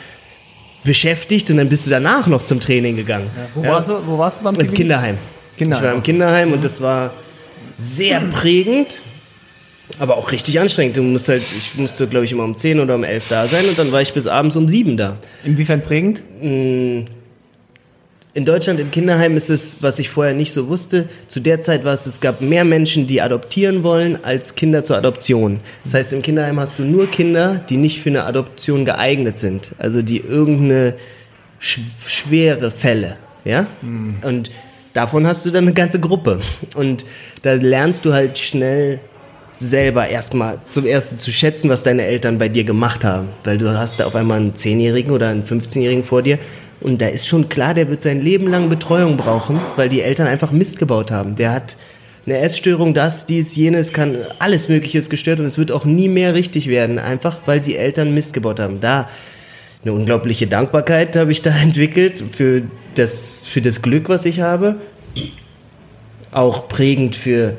beschäftigt und dann bist du danach noch zum Training gegangen. Ja, wo, ja? Warst du, wo warst du beim Im Kinderheim. Kinderheim. Ich war im Kinderheim mhm. und das war sehr prägend aber auch richtig anstrengend. Du musst halt, ich musste, glaube ich, immer um 10 oder um 11 da sein und dann war ich bis abends um 7 da. Inwiefern prägend? Mm, in Deutschland im Kinderheim ist es, was ich vorher nicht so wusste, zu der Zeit war es, es gab mehr Menschen, die adoptieren wollen, als Kinder zur Adoption. Das heißt, im Kinderheim hast du nur Kinder, die nicht für eine Adoption geeignet sind. Also die irgendeine sch schwere Fälle, ja? Mhm. Und davon hast du dann eine ganze Gruppe. Und da lernst du halt schnell selber erstmal zum ersten zu schätzen, was deine Eltern bei dir gemacht haben. Weil du hast da auf einmal einen Zehnjährigen oder einen 15-Jährigen vor dir und da ist schon klar, der wird sein Leben lang Betreuung brauchen, weil die Eltern einfach Mist gebaut haben. Der hat eine Essstörung, das, dies, jenes, kann alles Mögliche ist gestört und es wird auch nie mehr richtig werden, einfach weil die Eltern Mist gebaut haben. Da eine unglaubliche Dankbarkeit habe ich da entwickelt für das, für das Glück, was ich habe. Auch prägend für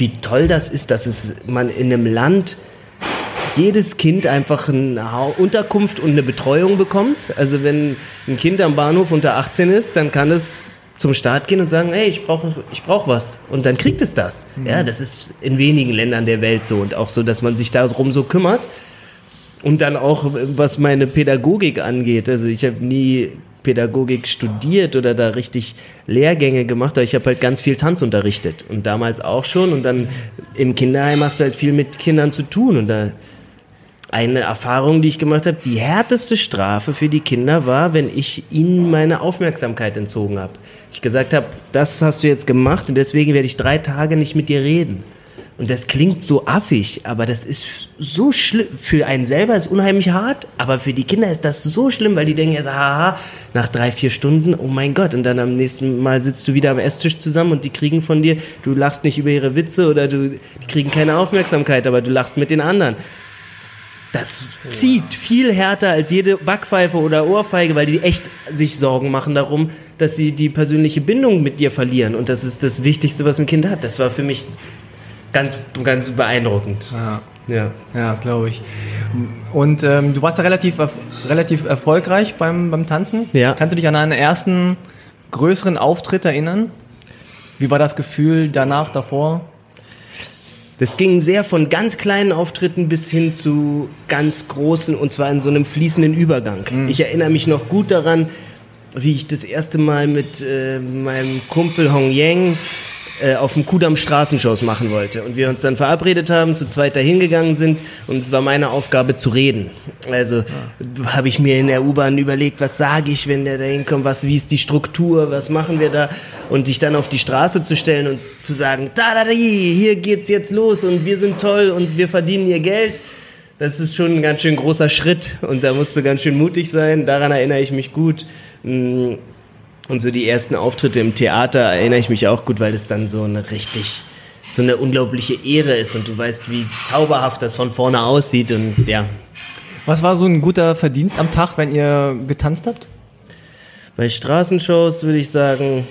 wie toll das ist, dass es man in einem Land jedes Kind einfach eine Unterkunft und eine Betreuung bekommt. Also wenn ein Kind am Bahnhof unter 18 ist, dann kann es zum Start gehen und sagen, hey, ich brauche ich brauch was. Und dann kriegt es das. Mhm. Ja, das ist in wenigen Ländern der Welt so und auch so, dass man sich darum so kümmert. Und dann auch, was meine Pädagogik angeht. Also ich habe nie Pädagogik studiert oder da richtig Lehrgänge gemacht, aber ich habe halt ganz viel Tanz unterrichtet und damals auch schon und dann im Kinderheim hast du halt viel mit Kindern zu tun und da eine Erfahrung, die ich gemacht habe, die härteste Strafe für die Kinder war, wenn ich ihnen meine Aufmerksamkeit entzogen habe. Ich gesagt habe, das hast du jetzt gemacht und deswegen werde ich drei Tage nicht mit dir reden. Und das klingt so affig, aber das ist so schlimm. Für einen selber ist unheimlich hart, aber für die Kinder ist das so schlimm, weil die denken jetzt, haha, nach drei, vier Stunden, oh mein Gott, und dann am nächsten Mal sitzt du wieder am Esstisch zusammen und die kriegen von dir, du lachst nicht über ihre Witze oder du, die kriegen keine Aufmerksamkeit, aber du lachst mit den anderen. Das zieht viel härter als jede Backpfeife oder Ohrfeige, weil die echt sich Sorgen machen darum, dass sie die persönliche Bindung mit dir verlieren. Und das ist das Wichtigste, was ein Kind hat. Das war für mich ganz, ganz beeindruckend. Ja. Ja, ja das glaube ich. Und ähm, du warst ja relativ, relativ erfolgreich beim, beim Tanzen. Ja. Kannst du dich an einen ersten größeren Auftritt erinnern? Wie war das Gefühl danach, davor? Das ging sehr von ganz kleinen Auftritten bis hin zu ganz großen und zwar in so einem fließenden Übergang. Mhm. Ich erinnere mich noch gut daran, wie ich das erste Mal mit äh, meinem Kumpel Hong Yang äh, auf dem Kudamm Straßenshows machen wollte. Und wir uns dann verabredet haben, zu zweit dahin gegangen sind und es war meine Aufgabe zu reden. Also ja. habe ich mir in der U-Bahn überlegt, was sage ich, wenn der da hinkommt, was, wie ist die Struktur, was machen wir da? Und dich dann auf die Straße zu stellen und zu sagen, da, da, da, hier geht's jetzt los und wir sind toll und wir verdienen ihr Geld. Das ist schon ein ganz schön großer Schritt und da musst du ganz schön mutig sein. Daran erinnere ich mich gut. Und so die ersten Auftritte im Theater erinnere ich mich auch gut, weil es dann so eine richtig, so eine unglaubliche Ehre ist und du weißt, wie zauberhaft das von vorne aussieht und ja. Was war so ein guter Verdienst am Tag, wenn ihr getanzt habt? Bei Straßenshows würde ich sagen,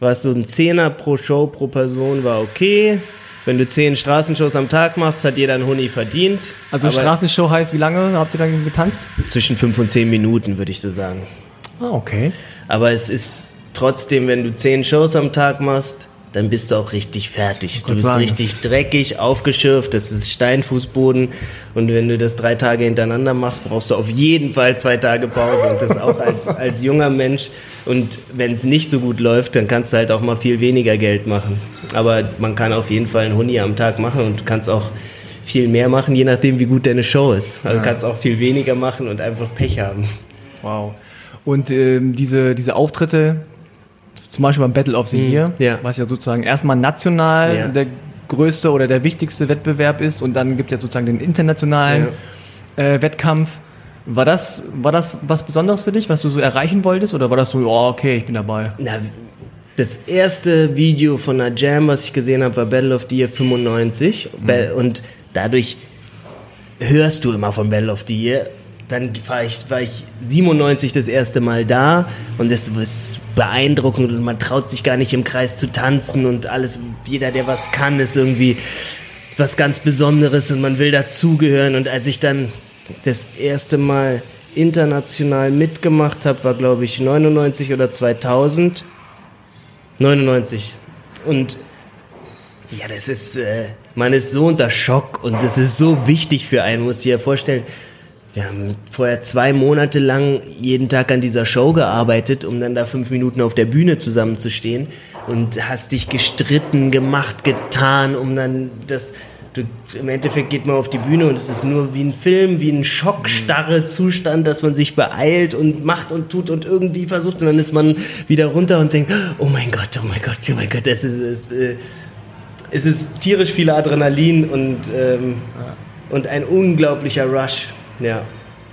war es so ein Zehner pro Show pro Person, war okay. Wenn du zehn Straßenshows am Tag machst, hat jeder einen Huni verdient. Also Straßenshow heißt, wie lange habt ihr dann getanzt? Zwischen fünf und zehn Minuten, würde ich so sagen. Ah, okay. Aber es ist trotzdem, wenn du zehn Shows am Tag machst, dann bist du auch richtig fertig. Du bist sagen, richtig dreckig, aufgeschürft, das ist Steinfußboden. Und wenn du das drei Tage hintereinander machst, brauchst du auf jeden Fall zwei Tage Pause. Und das auch als, als junger Mensch. Und wenn es nicht so gut läuft, dann kannst du halt auch mal viel weniger Geld machen. Aber man kann auf jeden Fall einen Huni am Tag machen und du kannst auch viel mehr machen, je nachdem, wie gut deine Show ist. Also ja. du kannst auch viel weniger machen und einfach Pech haben. Wow. Und ähm, diese, diese Auftritte, zum Beispiel beim Battle of the mhm, Year, ja. was ja sozusagen erstmal national ja. der größte oder der wichtigste Wettbewerb ist und dann gibt es ja sozusagen den internationalen äh, Wettkampf. War das, war das was Besonderes für dich, was du so erreichen wolltest oder war das so, oh, okay, ich bin dabei? Na, das erste Video von einer Jam, was ich gesehen habe, war Battle of the Year 95 Ba- und dadurch hörst du immer von Battle of the Year. Dann war ich, war ich 97 das erste Mal da und das ist beeindruckend und man traut sich gar nicht im Kreis zu tanzen und alles, jeder, der was kann, ist irgendwie was ganz Besonderes und man will dazugehören. Und als ich dann das erste Mal international mitgemacht habe, war glaube ich 99 oder 2000. 99. Und ja, das ist, äh, man ist so unter Schock und das ist so wichtig für einen, muss ich dir vorstellen. Wir haben vorher zwei Monate lang jeden Tag an dieser Show gearbeitet, um dann da fünf Minuten auf der Bühne zusammenzustehen und hast dich gestritten, gemacht, getan, um dann das. Du, Im Endeffekt geht man auf die Bühne und es ist nur wie ein Film, wie ein schockstarre Zustand, dass man sich beeilt und macht und tut und irgendwie versucht und dann ist man wieder runter und denkt, oh mein Gott, oh mein Gott, oh mein Gott, das ist, es, äh, es ist tierisch viel Adrenalin und, ähm, und ein unglaublicher Rush. Ja.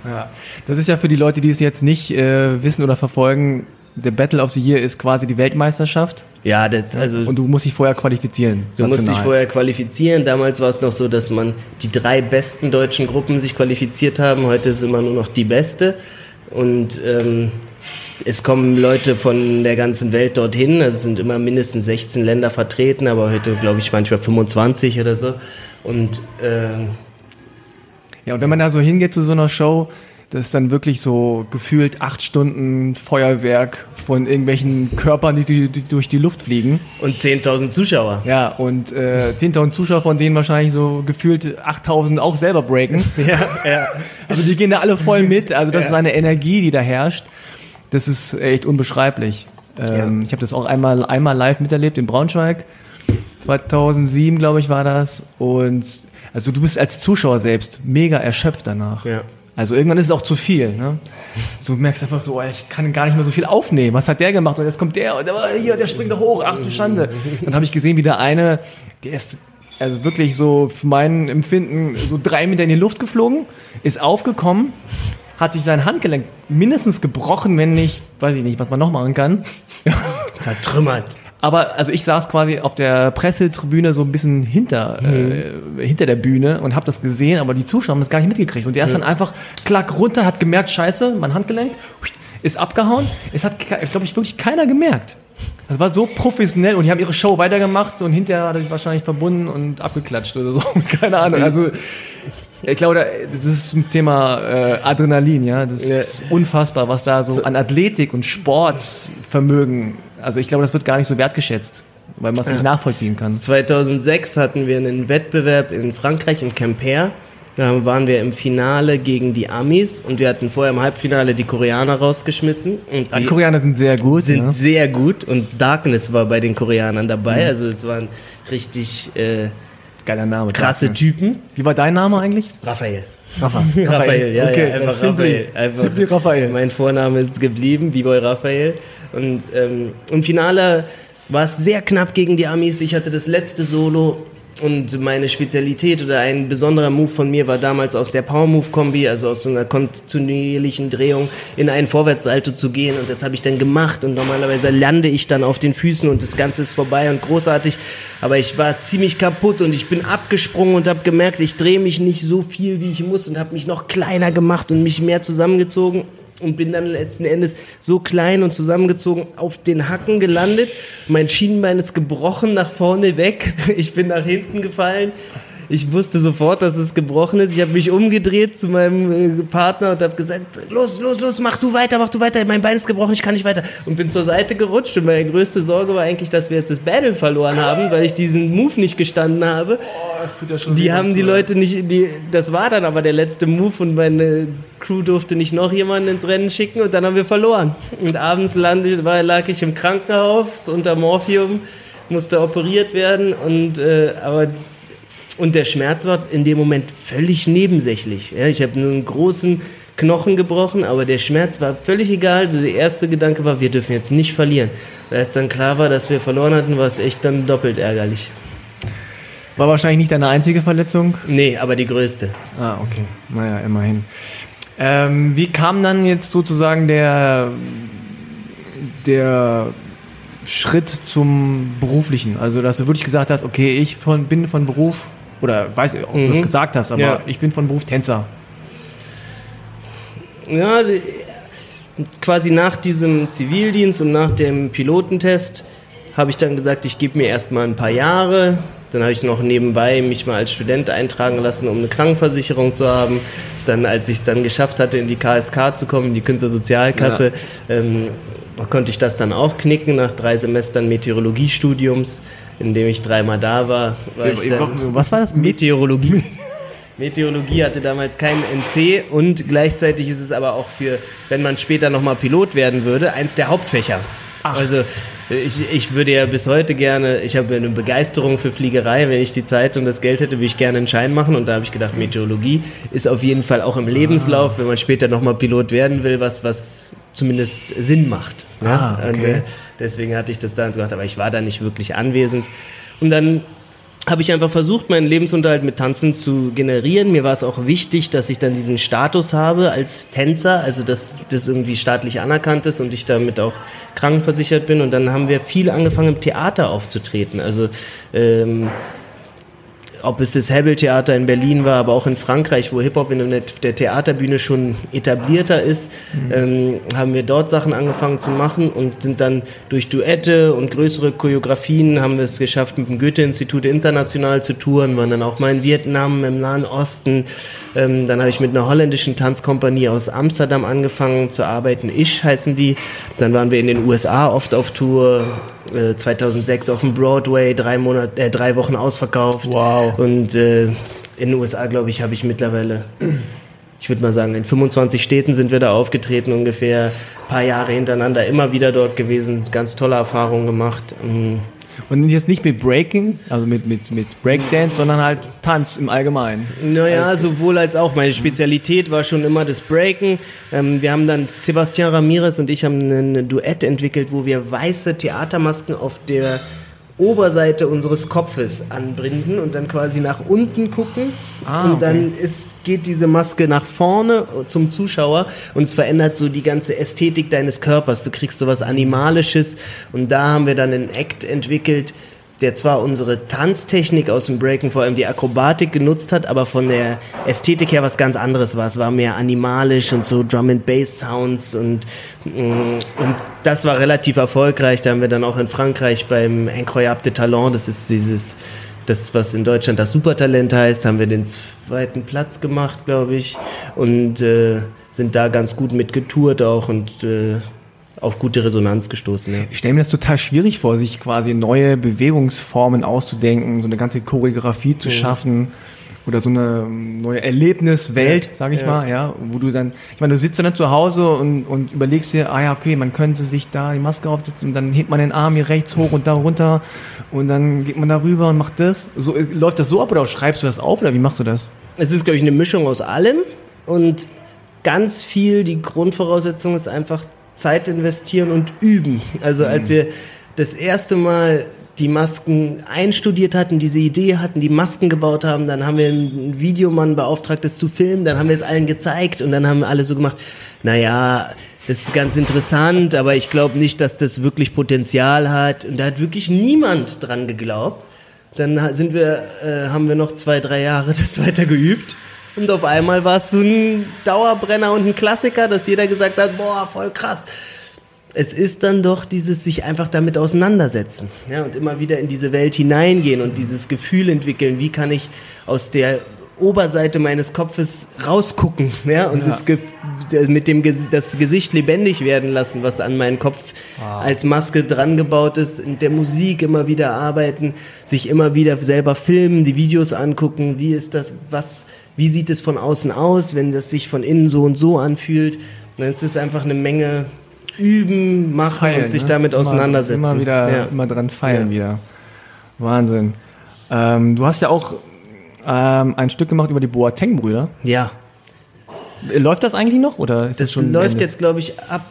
Ja, das ist ja für die Leute, die es jetzt nicht äh, wissen oder verfolgen, der Battle of the Year ist quasi die Weltmeisterschaft Ja, das, also und du musst dich vorher qualifizieren. du musst dich national. vorher qualifizieren. Damals war es noch so, dass man die drei besten deutschen Gruppen sich qualifiziert haben. Heute ist immer nur noch die beste. Und ähm, es kommen Leute von der ganzen Welt dorthin. Also es sind immer mindestens 16 Länder vertreten, aber heute glaube ich manchmal 25 oder so. Und ähm, Ja, und wenn man da so hingeht zu so einer Show, das ist dann wirklich so gefühlt acht Stunden Feuerwerk von irgendwelchen Körpern, die, durch die Luft fliegen. und 10.000 Zuschauer. Ja, und äh, 10.000 Zuschauer, von denen wahrscheinlich so gefühlt 8.000 auch selber breaken. Ja, ja. Also die gehen da alle voll mit. Also das ist eine Energie, die da herrscht. Das ist echt unbeschreiblich. Ähm, Ich habe das auch einmal, einmal live miterlebt in Braunschweig. 2007, glaube ich, war das. Und also du bist als Zuschauer selbst mega erschöpft danach. Ja. Also irgendwann ist es auch zu viel. Ne? So du merkst einfach so, oh, ich kann gar nicht mehr so viel aufnehmen. Was hat der gemacht? Und jetzt kommt der und der, hier, der springt doch hoch. Ach du Schande. Dann habe ich gesehen, wie der eine, der ist also wirklich so für mein Empfinden so drei Meter in die Luft geflogen, ist aufgekommen, hat sich sein Handgelenk mindestens gebrochen, wenn nicht, weiß ich nicht, was man noch machen kann. Zertrümmert. Aber also ich saß quasi auf der Pressetribüne so ein bisschen hinter, äh, hinter der Bühne und habe das gesehen, aber die Zuschauer haben das gar nicht mitgekriegt. Und der ist dann einfach klack runter, hat gemerkt, scheiße, mein Handgelenk ist abgehauen. Es hat, glaube ich, wirklich keiner gemerkt. Das war so professionell und die haben ihre Show weitergemacht und hinterher hat er sich wahrscheinlich verbunden und abgeklatscht oder so. Keine Ahnung. Also ich glaube, das ist zum Thema äh, Adrenalin, ja. Das ist unfassbar, was da so an Athletik und Sportvermögen. Also ich glaube, das wird gar nicht so wertgeschätzt, weil man es nicht nachvollziehen kann. 2006 hatten wir einen Wettbewerb in Frankreich, in Quimper. Da waren wir im Finale gegen die Amis und wir hatten vorher im Halbfinale die Koreaner rausgeschmissen. Und Die die Koreaner sind sehr gut. sind ja. sehr gut und Darkness war bei den Koreanern dabei. Also es waren richtig äh, Geiler Name. krasse Darkness. Typen. Wie war dein Name eigentlich? Raphael. Rafa. Raphael, ja, okay, ja, einfach simply, Raphael. Einfach, simply Raphael. Mein Vorname ist geblieben, B-Boy Raphael. Und ähm, im Finale war es sehr knapp gegen die Amis. Ich hatte das letzte Solo und meine Spezialität oder ein besonderer Move von mir war damals aus der Power Move Kombi, also aus so einer kontinuierlichen Drehung in einen Vorwärtssalto zu gehen. Und das habe ich dann gemacht und normalerweise lande ich dann auf den Füßen und das Ganze ist vorbei und großartig, aber ich war ziemlich kaputt und ich bin abgesprungen und habe gemerkt, ich drehe mich nicht so viel wie ich muss und habe mich noch kleiner gemacht und mich mehr zusammengezogen und bin dann letzten Endes so klein und zusammengezogen auf den Hacken gelandet. Mein Schienbein ist gebrochen nach vorne weg. Ich bin nach hinten gefallen. Ich wusste sofort, dass es gebrochen ist. Ich habe mich umgedreht zu meinem äh, Partner und habe gesagt, los, los, los, mach du weiter, mach du weiter. Mein Bein ist gebrochen, ich kann nicht weiter. Und bin zur Seite gerutscht. Und meine größte Sorge war eigentlich, dass wir jetzt das Battle verloren haben, weil ich diesen Move nicht gestanden habe. das tut ja schon Die haben die Leute nicht, die, das war dann aber der letzte Move und meine Crew durfte nicht noch jemanden ins Rennen schicken und dann haben wir verloren. Und abends lande, war, lag ich im Krankenhaus unter Morphium, musste operiert werden und, äh, aber, und der Schmerz war in dem Moment völlig nebensächlich. Ja, ich habe nur einen großen Knochen gebrochen, aber der Schmerz war völlig egal. Der erste Gedanke war, wir dürfen jetzt nicht verlieren. Als dann klar war, dass wir verloren hatten, war es echt dann doppelt ärgerlich. War wahrscheinlich nicht deine einzige Verletzung? Nee, aber die größte. Ah, okay. Naja, immerhin. Ähm, wie kam dann jetzt sozusagen der, der Schritt zum Beruflichen? Also, dass du wirklich gesagt hast, okay, ich von, bin von Beruf, oder weiß ich, ob du das Mhm. gesagt hast, aber Ja. ich bin von Beruf Tänzer. Ja, quasi nach diesem Zivildienst und nach dem Pilotentest habe ich dann gesagt, ich gebe mir erstmal ein paar Jahre. Dann habe ich noch nebenbei mich mal als Student eintragen lassen, um eine Krankenversicherung zu haben. Dann, als ich es dann geschafft hatte, in die KSK zu kommen, in die Künstlersozialkasse, ähm, konnte ich das dann auch knicken nach drei Semestern Meteorologiestudiums, in dem ich dreimal da war. war ich dann, Was war das? Meteorologie. Meteorologie hatte damals keinen NC und gleichzeitig ist es aber auch für, wenn man später nochmal Pilot werden würde, eins der Hauptfächer. Also ich, ich würde ja bis heute gerne, ich habe eine Begeisterung für Fliegerei, wenn ich die Zeit und das Geld hätte, würde ich gerne einen Schein machen und da habe ich gedacht, Meteorologie ist auf jeden Fall auch im Lebenslauf, wenn man später nochmal Pilot werden will, was, was zumindest Sinn macht. Ah, Und, okay. äh, deswegen hatte ich das damals gemacht, aber ich war da nicht wirklich anwesend. Und dann habe ich einfach versucht, meinen Lebensunterhalt mit Tanzen zu generieren. Mir war es auch wichtig, dass ich dann diesen Status habe als Tänzer, also dass das irgendwie staatlich anerkannt ist und ich damit auch krankenversichert bin. Und dann haben wir viel angefangen, im Theater aufzutreten. Also ähm, ob es das Hebbel-Theater in Berlin war, aber auch in Frankreich, wo Hip-Hop in der, Theaterbühne schon etablierter ist, ähm, haben wir dort Sachen angefangen zu machen und sind dann durch Duette und größere Choreografien haben wir es geschafft, mit dem Goethe-Institut international zu touren, waren dann auch mal in Vietnam, im Nahen Osten. Ähm, dann habe ich mit einer holländischen Tanzkompanie aus Amsterdam angefangen zu arbeiten. Ich heißen die. Dann waren wir in den USA oft auf Tour. Äh, 2006 auf dem Broadway, drei Monate, äh, drei Wochen ausverkauft. Wow. Und äh, in den USA, glaube ich, habe ich mittlerweile, ich würde mal sagen, in 25 Städten sind wir da aufgetreten, ungefähr ein paar Jahre hintereinander, immer wieder dort gewesen, ganz tolle Erfahrungen gemacht. Mm. Und jetzt nicht mit Breaking, also mit, mit, mit Breakdance, sondern halt Tanz im Allgemeinen. Naja, sowohl als auch. Meine Spezialität war schon immer das Breaken. Ähm, wir haben dann, Sebastian Ramirez und ich haben ein Duett entwickelt, wo wir weiße Theatermasken auf der Oberseite unseres Kopfes anbinden und dann quasi nach unten gucken. Ah, und dann ist, geht diese Maske nach vorne zum Zuschauer und es verändert so die ganze Ästhetik deines Körpers. Du kriegst so was Animalisches und da haben wir dann einen Act entwickelt, der zwar unsere Tanztechnik aus dem Breaken, vor allem die Akrobatik genutzt hat, aber von der Ästhetik her was ganz anderes war. Es war mehr animalisch und so Drum and Bass Sounds und, mm, und das war relativ erfolgreich. Da haben wir dann auch in Frankreich beim Incroyable de Talent, das ist dieses das, was in Deutschland das Supertalent heißt, haben wir den zweiten Platz gemacht, glaube ich, und äh, sind da ganz gut mit getourt auch und äh, auf gute Resonanz gestoßen. Ja. Ich stelle mir das total schwierig vor, sich quasi neue Bewegungsformen auszudenken, so eine ganze Choreografie zu schaffen oder so eine neue Erlebniswelt, Ja, sage ich ja. mal, ja, wo du dann, ich meine, du sitzt dann zu Hause und, und überlegst dir, ah ja, okay, man könnte sich da die Maske aufsetzen und dann hebt man den Arm hier rechts hoch und da runter und dann geht man da rüber und macht das. So, äh, läuft das so ab oder schreibst du das auf oder wie machst du das? Es ist, glaube ich, eine Mischung aus allem und ganz viel, die Grundvoraussetzung ist einfach Zeit investieren und üben. Also als wir das erste Mal die Masken einstudiert hatten, diese Idee hatten, die Masken gebaut haben, dann haben wir einen Videomann beauftragt, das zu filmen, dann haben wir es allen gezeigt und dann haben alle so gemacht, naja, das ist ganz interessant, aber ich glaube nicht, dass das wirklich Potenzial hat. Und da hat wirklich niemand dran geglaubt. Dann sind wir, äh, haben wir noch zwei, drei Jahre das weiter geübt. Und auf einmal war es so ein Dauerbrenner und ein Klassiker, dass jeder gesagt hat, boah, voll krass. Es ist dann doch dieses sich einfach damit auseinandersetzen ja, und immer wieder in diese Welt hineingehen und dieses Gefühl entwickeln, wie kann ich aus der Oberseite meines Kopfes rausgucken ja, und Das Ge mit dem Ges das Gesicht lebendig werden lassen, was an meinen Kopf als Maske dran gebaut ist, in der Musik immer wieder arbeiten, sich immer wieder selber filmen, die Videos angucken, wie ist das, was, wie sieht es von außen aus, wenn das sich von innen so und so anfühlt. Und dann ist es einfach eine Menge üben, machen Feilen, und sich ne? damit Immer- auseinandersetzen. Immer wieder, Ja. immer dran feilen Ja. wieder. Wahnsinn. Ähm, du hast ja auch ähm, ein Stück gemacht über die Boateng-Brüder. ja. Läuft das eigentlich noch oder ist das, Das schon läuft Ende? jetzt, glaube ich, ab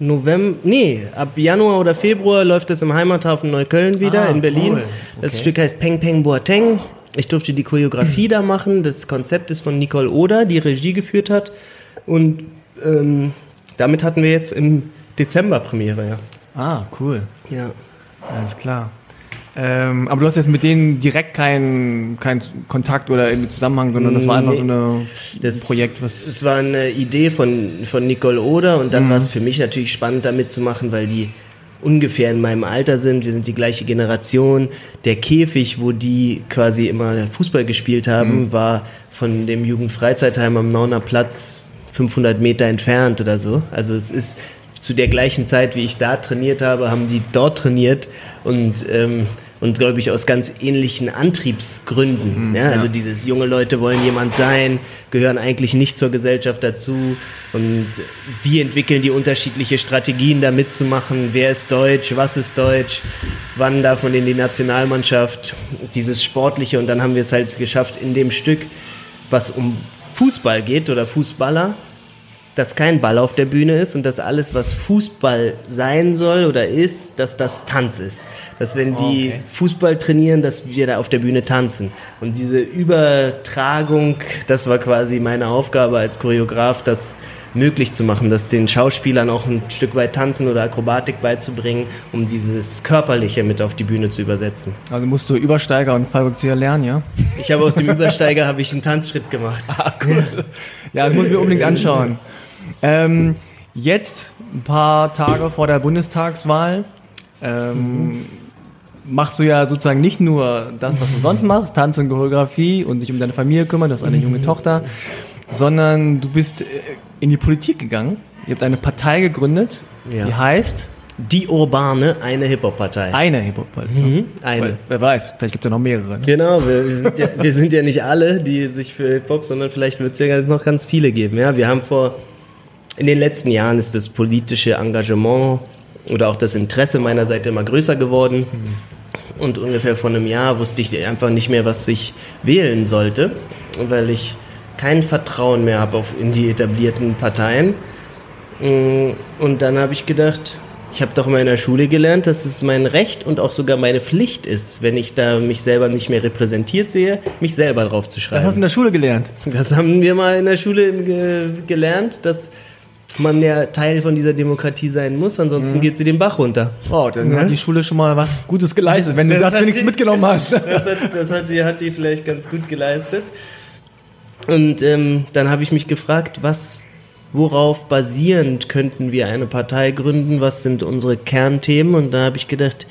November, nee, ab Januar oder Februar läuft es im Heimathafen Neukölln wieder Ah, in Berlin. cool. Das Okay. Stück heißt Peng Peng Boateng. Ich durfte die Choreografie da machen. Das Konzept ist von Nicole Oder, die Regie geführt hat. Und ähm, damit hatten wir jetzt im Dezember Premiere, ja. Ah, cool. Ja. Alles klar. Ähm, aber du hast jetzt mit denen direkt keinen kein Kontakt oder im Zusammenhang, sondern das war einfach so eine, Das ein Projekt, was. Es war eine Idee von, von Nicole Oder und Mhm. dann war es für mich natürlich spannend, damit zu machen, weil die ungefähr in meinem Alter sind. Wir sind die gleiche Generation. Der Käfig, wo die quasi immer Fußball gespielt haben, Mhm. war von dem Jugendfreizeitheim am Nauner Platz 500 Meter entfernt oder so. Also es ist zu der gleichen Zeit, wie ich da trainiert habe, haben die dort trainiert und ähm, und glaube ich aus ganz ähnlichen Antriebsgründen. ja, also ja. dieses junge Leute wollen jemand sein, gehören eigentlich nicht zur Gesellschaft dazu. Und wie entwickeln die unterschiedliche Strategien da mitzumachen, wer ist deutsch, was ist deutsch, wann darf man in die Nationalmannschaft, dieses Sportliche. Und dann haben wir es halt geschafft in dem Stück, was um Fußball geht oder Fußballer, dass kein Ball auf der Bühne ist und dass alles, was Fußball sein soll oder ist, dass das Tanz ist. Dass wenn die Okay. Fußball trainieren, dass wir da auf der Bühne tanzen. Und diese Übertragung, das war quasi meine Aufgabe als Choreograf, das möglich zu machen, dass den Schauspielern auch ein Stück weit Tanzen oder Akrobatik beizubringen, um dieses Körperliche mit auf die Bühne zu übersetzen. Also musst du Übersteiger und Fallrückzieher lernen, ja? Ich habe aus dem Übersteiger habe ich einen Tanzschritt gemacht. Ja, das muss ich mir unbedingt anschauen. Ähm, jetzt, ein paar Tage vor der Bundestagswahl, ähm, machst du ja sozusagen nicht nur das, was du sonst machst, Tanz und Choreografie und dich um deine Familie kümmern, du hast eine junge Tochter, sondern du bist äh, in die Politik gegangen. Ihr habt eine Partei gegründet, Ja. die heißt Die Urbane, eine Hip-Hop-Partei. eine Hip-Hop-Partei. Mhm, eine. Weil, Wer weiß, vielleicht gibt es ja noch mehrere. ne? Genau, wir, wir, sind ja, wir sind ja nicht alle, die sich für Hip-Hop, sondern vielleicht wird es ja noch ganz viele geben. Ja, wir haben vor, in den letzten Jahren ist das politische Engagement oder auch das Interesse meiner Seite immer größer geworden. Und ungefähr vor einem Jahr wusste ich einfach nicht mehr, was ich wählen sollte, weil ich kein Vertrauen mehr habe auf in die etablierten Parteien. Mm, Und dann habe ich gedacht, ich habe doch mal in der Schule gelernt, dass es mein Recht und auch sogar meine Pflicht ist, wenn ich da mich selber nicht mehr repräsentiert sehe, mich selber drauf zu Das schreiben. hast du in der Schule gelernt. Das haben wir mal in der Schule ge gelernt, dass man ja Teil von dieser Demokratie sein muss, ansonsten geht sie den Bach runter. Oh, dann hat die Schule schon mal was Gutes geleistet, wenn du Das das hat wenigstens die- mitgenommen hast. Das, hat, das hat, die, hat die vielleicht ganz gut geleistet. Und ähm, dann habe ich mich gefragt, was, worauf basierend könnten wir eine Partei gründen? Was sind unsere Kernthemen? Und da habe ich gedacht,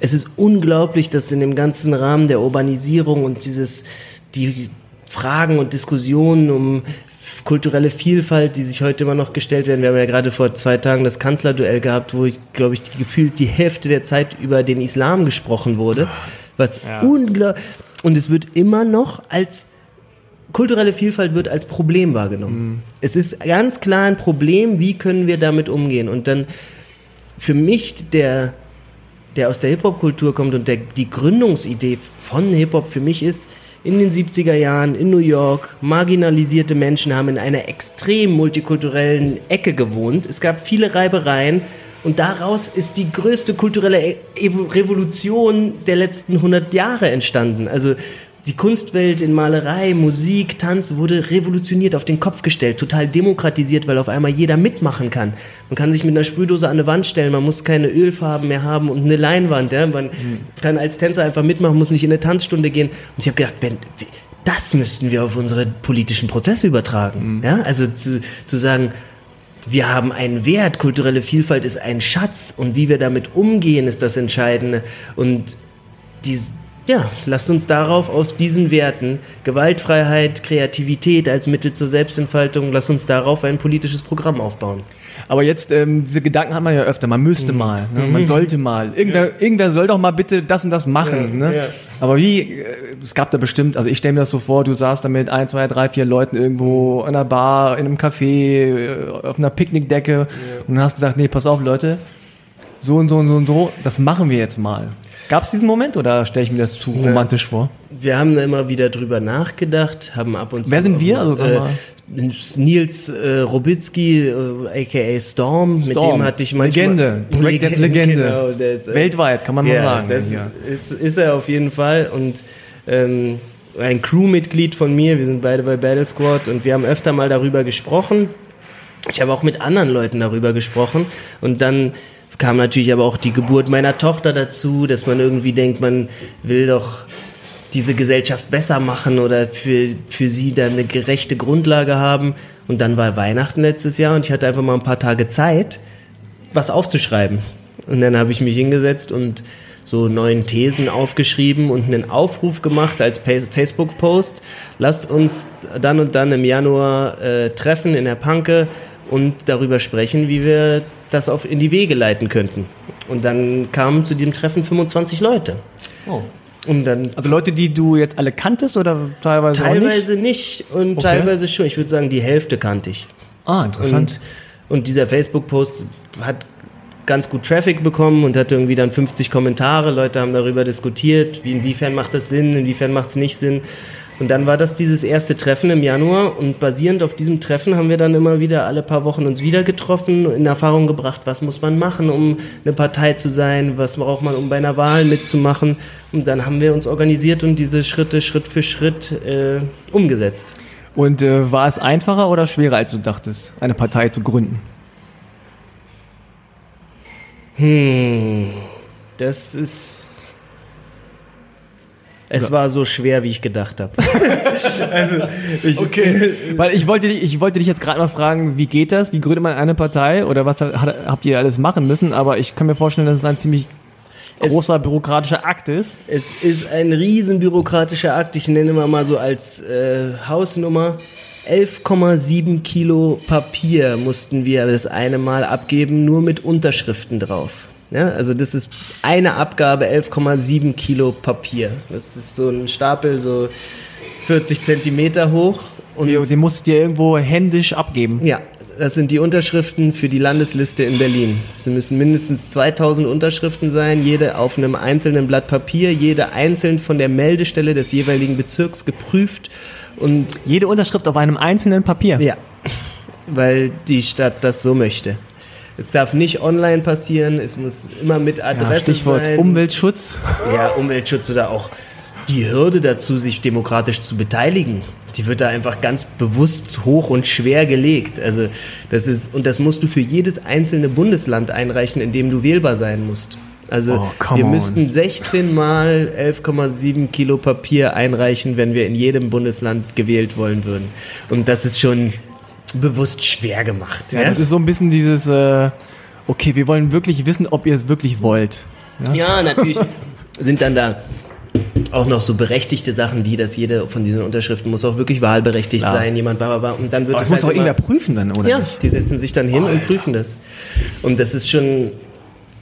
es ist unglaublich, dass in dem ganzen Rahmen der Urbanisierung und dieses, die Fragen und Diskussionen um kulturelle Vielfalt, die sich heute immer noch gestellt werden. Wir haben ja gerade vor zwei Tagen das Kanzlerduell gehabt, wo ich, glaube ich, gefühlt die Hälfte der Zeit über den Islam gesprochen wurde. Was Ja. unglaublich. Und es wird immer noch als kulturelle Vielfalt wird als Problem wahrgenommen. Es ist ganz klar ein Problem, wie können wir damit umgehen? Und dann für mich der der aus der Hip-Hop-Kultur kommt und der, die Gründungsidee von Hip-Hop für mich ist, in den 70er Jahren in New York, marginalisierte Menschen haben in einer extrem multikulturellen Ecke gewohnt. Es gab viele Reibereien und daraus ist die größte kulturelle E- Evo- Revolution der letzten 100 Jahre entstanden. Also die Kunstwelt in Malerei, Musik, Tanz wurde revolutioniert, auf den Kopf gestellt, total demokratisiert, weil auf einmal jeder mitmachen kann. Man kann sich mit einer Sprühdose an eine Wand stellen, man muss keine Ölfarben mehr haben und eine Leinwand. Ja? Man kann als Tänzer einfach mitmachen, muss nicht in eine Tanzstunde gehen. Und ich habe gedacht, wenn, das müssten wir auf unsere politischen Prozesse übertragen. Ja? Also zu, zu sagen, wir haben einen Wert, kulturelle Vielfalt ist ein Schatz und wie wir damit umgehen, ist das Entscheidende. Und dies, ja, lasst uns darauf, auf diesen Werten, Gewaltfreiheit, Kreativität als Mittel zur Selbstentfaltung, lasst uns darauf ein politisches Programm aufbauen. Aber jetzt, ähm, diese Gedanken hat man ja öfter. Man Mhm. müsste mal, ne? man sollte mal. Irgendwer, irgendwer soll doch mal bitte das und das machen. Ja, ne? ja. Aber wie, äh, es gab da bestimmt, also ich stelle mir das so vor, du saßt da mit ein, zwei, drei, vier Leuten irgendwo in einer Bar, in einem Café, äh, auf einer Picknickdecke und hast gesagt, nee, pass auf Leute, so und so und so und so, das machen wir jetzt mal. Gab es diesen Moment oder stelle ich mir das zu romantisch vor? Wir haben da immer wieder drüber nachgedacht, haben ab und zu. Wer sind wir? Also, äh, mal. Nils äh, Robitzky, äh, aka Storm, mit Storm. dem hatte ich manchmal... Legende. Breakdance Legende. Genau, ist, äh, Weltweit, kann man mal ja, sagen. das Ja. ist, ist er auf jeden Fall und ähm, ein Crewmitglied von mir, wir sind beide bei Battle Squad und wir haben öfter mal darüber gesprochen. Ich habe auch mit anderen Leuten darüber gesprochen und dann kam natürlich aber auch die Geburt meiner Tochter dazu, dass man irgendwie denkt, man will doch diese Gesellschaft besser machen oder für, für sie dann eine gerechte Grundlage haben. Und dann war Weihnachten letztes Jahr und ich hatte einfach mal ein paar Tage Zeit, was aufzuschreiben. Und dann habe ich mich hingesetzt und so neuen Thesen aufgeschrieben und einen Aufruf gemacht als Facebook-Post. Lasst uns dann und dann im Januar äh, treffen in der Panke und darüber sprechen, wie wir das auf, in die Wege leiten könnten. Und dann kamen zu dem Treffen 25 Leute. Oh. Und dann Also Leute, die du jetzt alle kanntest oder teilweise auch nicht? Teilweise nicht, und Okay. teilweise schon. Ich würde sagen, die Hälfte kannte ich. Ah, interessant. Und, und dieser Facebook-Post hat ganz gut Traffic bekommen und hatte irgendwie dann 50 Kommentare. Leute haben darüber diskutiert, wie, inwiefern macht das Sinn, inwiefern macht es nicht Sinn. Und dann war das dieses erste Treffen im Januar und basierend auf diesem Treffen haben wir dann immer wieder alle paar Wochen uns wieder getroffen, in Erfahrung gebracht, was muss man machen, um eine Partei zu sein, was braucht man, um bei einer Wahl mitzumachen. Und dann haben wir uns organisiert und diese Schritte Schritt für Schritt äh, umgesetzt. Und äh, war es einfacher oder schwerer, als du dachtest, eine Partei zu gründen? Hm, das ist. Es war so schwer, wie ich gedacht habe. Okay. Weil ich wollte, dich- ich wollte dich jetzt gerade mal fragen, wie geht das? Wie gründet man eine Partei? Oder was hat, habt ihr alles machen müssen? Aber ich kann mir vorstellen, dass es ein ziemlich großer bürokratischer Akt ist. Es ist ein riesen bürokratischer Akt. Ich nenne mal mal so als äh, Hausnummer 11,7 Kilo Papier mussten wir das eine Mal abgeben, nur mit Unterschriften drauf. Ja, also das ist eine Abgabe 11,7 Kilo Papier. Das ist so ein Stapel so 40 Zentimeter hoch und Den musstet ihr irgendwo händisch abgeben. Ja, das sind die Unterschriften für die Landesliste in Berlin. Es müssen mindestens 2000 Unterschriften sein, jede auf einem einzelnen Blatt Papier, jede einzeln von der Meldestelle des jeweiligen Bezirks geprüft und Jede Unterschrift auf einem einzelnen Papier. ja, weil die Stadt das so möchte. Es darf nicht online passieren, es muss immer mit Ja, Adresse Stichwort sein. Umweltschutz. Ja, Umweltschutz oder auch die Hürde dazu, sich demokratisch zu beteiligen. Die wird da einfach ganz bewusst hoch und schwer gelegt. Also das ist und das musst du für jedes einzelne Bundesland einreichen, in dem du wählbar sein musst. Also Oh, wir on. müssten 16 mal 11,7 Kilo Papier einreichen, wenn wir in jedem Bundesland gewählt wollen würden. Und das ist schon bewusst schwer gemacht. Ja, das ist so ein bisschen dieses, äh, okay, wir wollen wirklich wissen, ob ihr es wirklich wollt. Ja, natürlich sind dann da auch noch so berechtigte Sachen wie, dass jede von diesen Unterschriften muss auch wirklich wahlberechtigt Klar. sein, jemand bla bla bla. Und dann wird Aber es das muss halt immer- irgendwer prüfen dann, oder Ja, nicht? die setzen sich dann hin und prüfen das. Und das ist schon,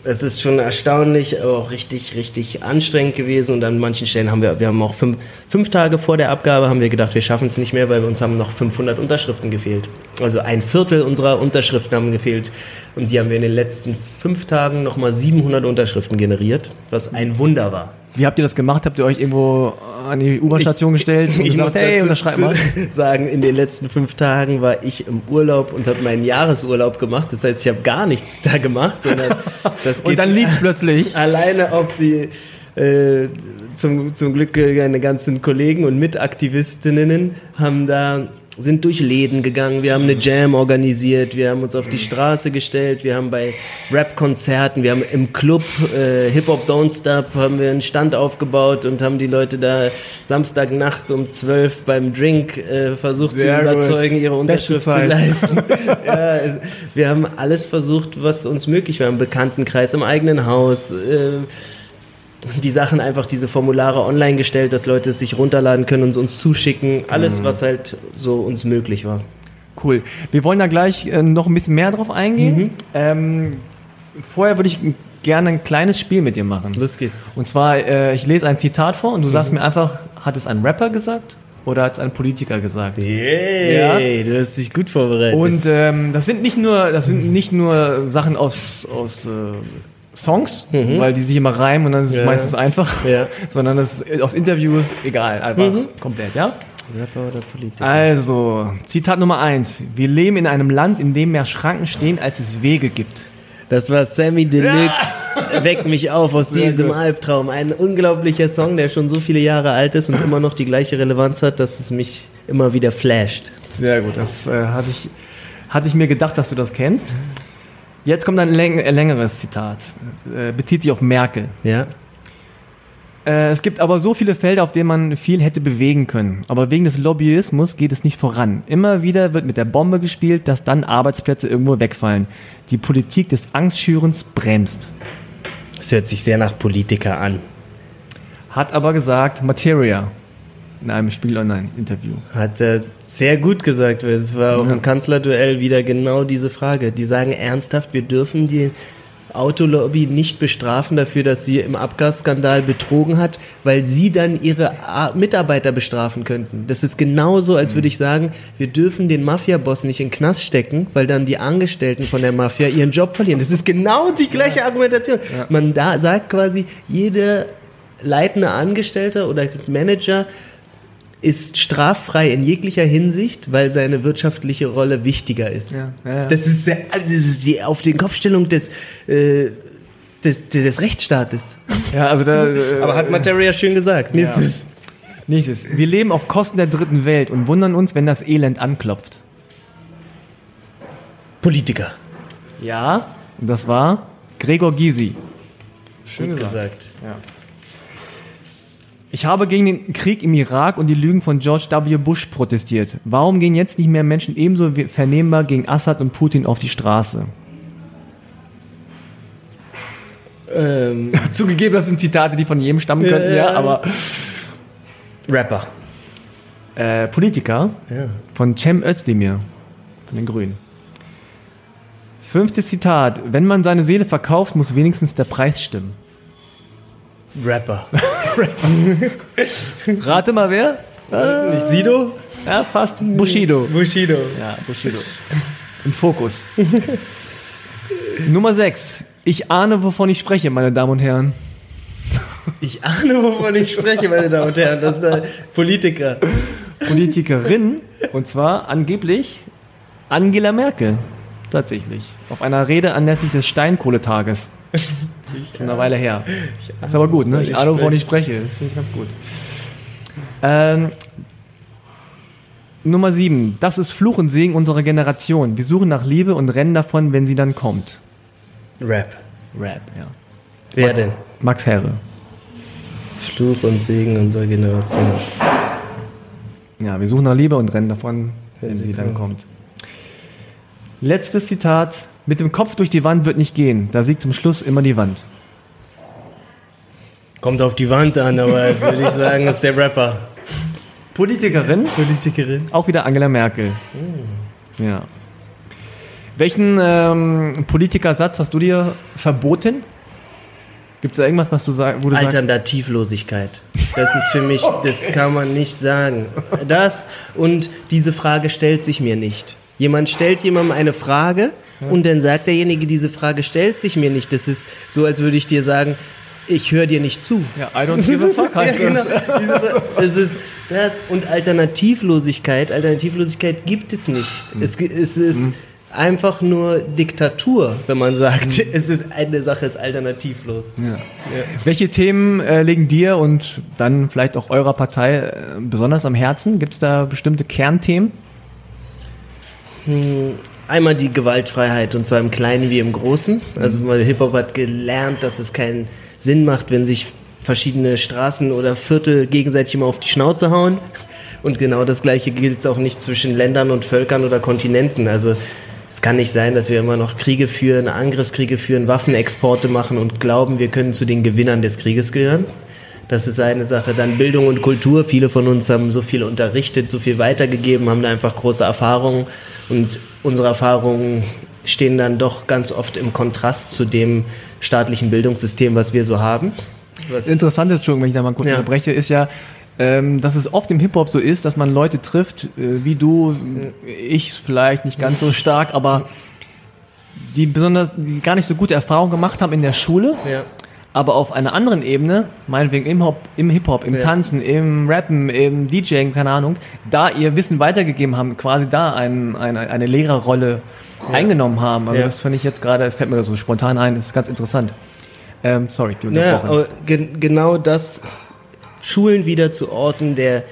das ist schon erstaunlich, aber auch richtig, richtig anstrengend gewesen. Und an manchen Stellen haben wir, wir haben auch fünf, fünf Tage vor der Abgabe haben wir gedacht, wir schaffen es nicht mehr, weil uns haben noch 500 Unterschriften gefehlt. Also ein Viertel unserer Unterschriften haben gefehlt. Und die haben wir in den letzten fünf Tagen nochmal 700 Unterschriften generiert, was ein Wunder war. Wie habt ihr das gemacht? Habt ihr euch irgendwo an die U-Bahn-Station gestellt Ich muss gesagt, hey, dazu unterschreib mal? sagen, in den letzten fünf Tagen war ich im Urlaub und habe meinen Jahresurlaub gemacht. Das heißt, ich habe gar nichts da gemacht, sondern das geht Und dann lief's plötzlich. alleine auf die äh, zum, zum Glück äh, meine ganzen Kollegen und Mitaktivistinnen haben da sind durch Läden gegangen, wir haben eine Jam organisiert, wir haben uns auf die Straße gestellt, wir haben bei Rap-Konzerten, wir haben im Club äh, Hip Hop Don't Stop haben wir einen Stand aufgebaut und haben die Leute da Samstagnacht um 12 beim Drink äh, versucht Sehr zu gut. überzeugen, ihre Beste Unterschrift zu leisten. ja, es, wir haben alles versucht, was uns möglich war, im Bekanntenkreis, im eigenen Haus. Äh, die Sachen einfach, diese Formulare online gestellt, dass Leute es sich runterladen können und uns zuschicken. Alles, was halt so uns möglich war. Cool. Wir wollen da gleich äh, noch ein bisschen mehr drauf eingehen. Mhm. Ähm, vorher würde ich gerne ein kleines Spiel mit dir machen. Los geht's. Und zwar, äh, ich lese ein Zitat vor und du Mhm. sagst mir einfach, hat es ein Rapper gesagt oder hat es ein Politiker gesagt? Yay, du hast dich gut vorbereitet. Und ähm, das sind nicht nur, das sind nicht nur Sachen aus, aus äh, Songs, weil die sich immer reimen und dann ist es Mhm. Ja. meistens einfach, Ja. sondern das aus Interviews, egal, einfach Mhm. komplett, ja? Rapper oder Politiker? Also, Zitat Nummer eins. Wir leben in einem Land, in dem mehr Schranken stehen, als es Wege gibt. Das war Sammy Deluxe. Weck mich auf aus diesem Albtraum. Ein unglaublicher Song, der schon so viele Jahre alt ist und immer noch die gleiche Relevanz hat, dass es mich immer wieder flasht. Sehr gut, das äh, hatte, ich, hatte ich mir gedacht, dass du das kennst. Jetzt kommt ein läng äh, längeres Zitat. Äh, bezieht sich auf Merkel. Ja? Äh, es gibt aber so viele Felder, auf denen man viel hätte bewegen können. Aber wegen des Lobbyismus geht es nicht voran. Immer wieder wird mit der Bombe gespielt, dass dann Arbeitsplätze irgendwo wegfallen. Die Politik des Angstschürens bremst. Das hört sich sehr nach Politiker an. Hat aber gesagt Materia in einem Spiel Online-Interview. Hat er sehr gut gesagt, weil es war auch Ja. im Kanzlerduell wieder genau diese Frage. Die sagen ernsthaft, wir dürfen die Autolobby nicht bestrafen dafür, dass sie im Abgasskandal betrogen hat, weil sie dann ihre Mitarbeiter bestrafen könnten. Das ist genauso, als würde ich sagen, wir dürfen den Mafia-Boss nicht in den Knast stecken, weil dann die Angestellten von der Mafia ihren Job verlieren. Das ist genau die gleiche Argumentation. Man da sagt quasi, jeder leitende Angestellter oder Manager ist straffrei in jeglicher Hinsicht, weil seine wirtschaftliche Rolle wichtiger ist. Ja, ja, ja. Das ist, sehr, also das ist die auf den Kopfstellung des, äh, des, des Rechtsstaates. Ja, also da. Äh, Aber hat Materia schön gesagt. Nächstes. Nächstes. Wir leben auf Kosten der dritten Welt und wundern uns, wenn das Elend anklopft. Politiker. Ja, und das war Gregor Gysi. Schön gesagt. Ich habe gegen den Krieg im Irak und die Lügen von George W. Bush protestiert. Warum gehen jetzt nicht mehr Menschen ebenso vernehmbar gegen Assad und Putin auf die Straße? Ähm, Zugegeben, das sind Zitate, die von jedem stammen könnten, ja, Ja. aber Rapper. äh, Politiker Ja. von Cem Özdemir von den Grünen. Fünftes Zitat. Wenn man seine Seele verkauft, muss wenigstens der Preis stimmen. Rapper. Rate mal wer? Weiß nicht, Sido? Ja, fast. Bushido. Bushido. Ja, Bushido. Im Fokus. Nummer 6. Ich ahne, wovon ich spreche, meine Damen und Herren. Ich ahne, wovon ich spreche, meine Damen und Herren. Das ist der Politiker. Politikerin, und zwar angeblich Angela Merkel. Tatsächlich. Auf einer Rede anlässlich des Steinkohletages. Schon eine Weile her. Ist aber gut, ne? Ich ahne, wovon ich spreche. Das finde ich ganz gut. Ähm, Nummer 7. Das ist Fluch und Segen unserer Generation. Wir suchen nach Liebe und rennen davon, wenn sie dann kommt. Rap. Rap, ja. Wer denn? Max Herre. Fluch und Segen unserer Generation. Ja, wir suchen nach Liebe und rennen davon, wenn, Wenn sie sie dann kommt. Letztes Zitat. Mit dem Kopf durch die Wand wird nicht gehen. Da siegt zum Schluss immer die Wand. Kommt auf die Wand an, aber würde ich sagen, ist der Rapper. Politikerin, Politikerin. auch wieder Angela Merkel. Ja. Welchen ähm, Politikersatz hast du dir verboten? Gibt es da irgendwas, was du sagst, wo du sagst, Alternativlosigkeit. Das ist für mich, das kann man nicht sagen. Das und diese Frage stellt sich mir nicht. Jemand stellt jemandem eine Frage und dann sagt derjenige, diese Frage stellt sich mir nicht. Das ist so, als würde ich dir sagen, ich höre dir nicht zu. ja, I don't give a fuck heißt Ja, genau. das. Ist das und Alternativlosigkeit. Alternativlosigkeit gibt es nicht. Es, gi- es ist einfach nur Diktatur, wenn man sagt, es ist eine Sache ist alternativlos. Ja. Welche Themen äh, liegen dir und dann vielleicht auch eurer Partei äh, besonders am Herzen? Gibt es da bestimmte Kernthemen? Einmal die Gewaltfreiheit und zwar im Kleinen wie im Großen. Also weil Hip-Hop hat gelernt, dass es keinen Sinn macht, wenn sich verschiedene Straßen oder Viertel gegenseitig immer auf die Schnauze hauen. Und genau das Gleiche gilt auch nicht zwischen Ländern und Völkern oder Kontinenten. Also es kann nicht sein, dass wir immer noch Kriege führen, Angriffskriege führen, Waffenexporte machen und glauben, wir können zu den Gewinnern des Krieges gehören. Das ist eine Sache. Dann Bildung und Kultur. Viele von uns haben so viel unterrichtet, so viel weitergegeben, haben da einfach große Erfahrungen. Und unsere Erfahrungen stehen dann doch ganz oft im Kontrast zu dem staatlichen Bildungssystem, was wir so haben. Was Interessant ist, Entschuldigung, wenn ich da mal kurz Ja. unterbreche, ist ja, ähm, dass es oft im Hip-Hop so ist, dass man Leute trifft, äh, wie du, ich vielleicht nicht ganz so stark, aber die besonders die gar nicht so gute Erfahrungen gemacht haben in der Schule, ja. Aber auf einer anderen Ebene, meinetwegen im Hop, im Hip-Hop, im Ja. Tanzen, im Rappen, im DJing, keine Ahnung, da ihr Wissen weitergegeben haben, quasi da ein, eine, eine Lehrerrolle eingenommen haben. Also Ja. das finde ich jetzt gerade, das fällt mir so spontan ein, das ist ganz interessant. Ähm, sorry, die Ja, unterbrochen. aber gen genau das, Schulen wieder zu Orten der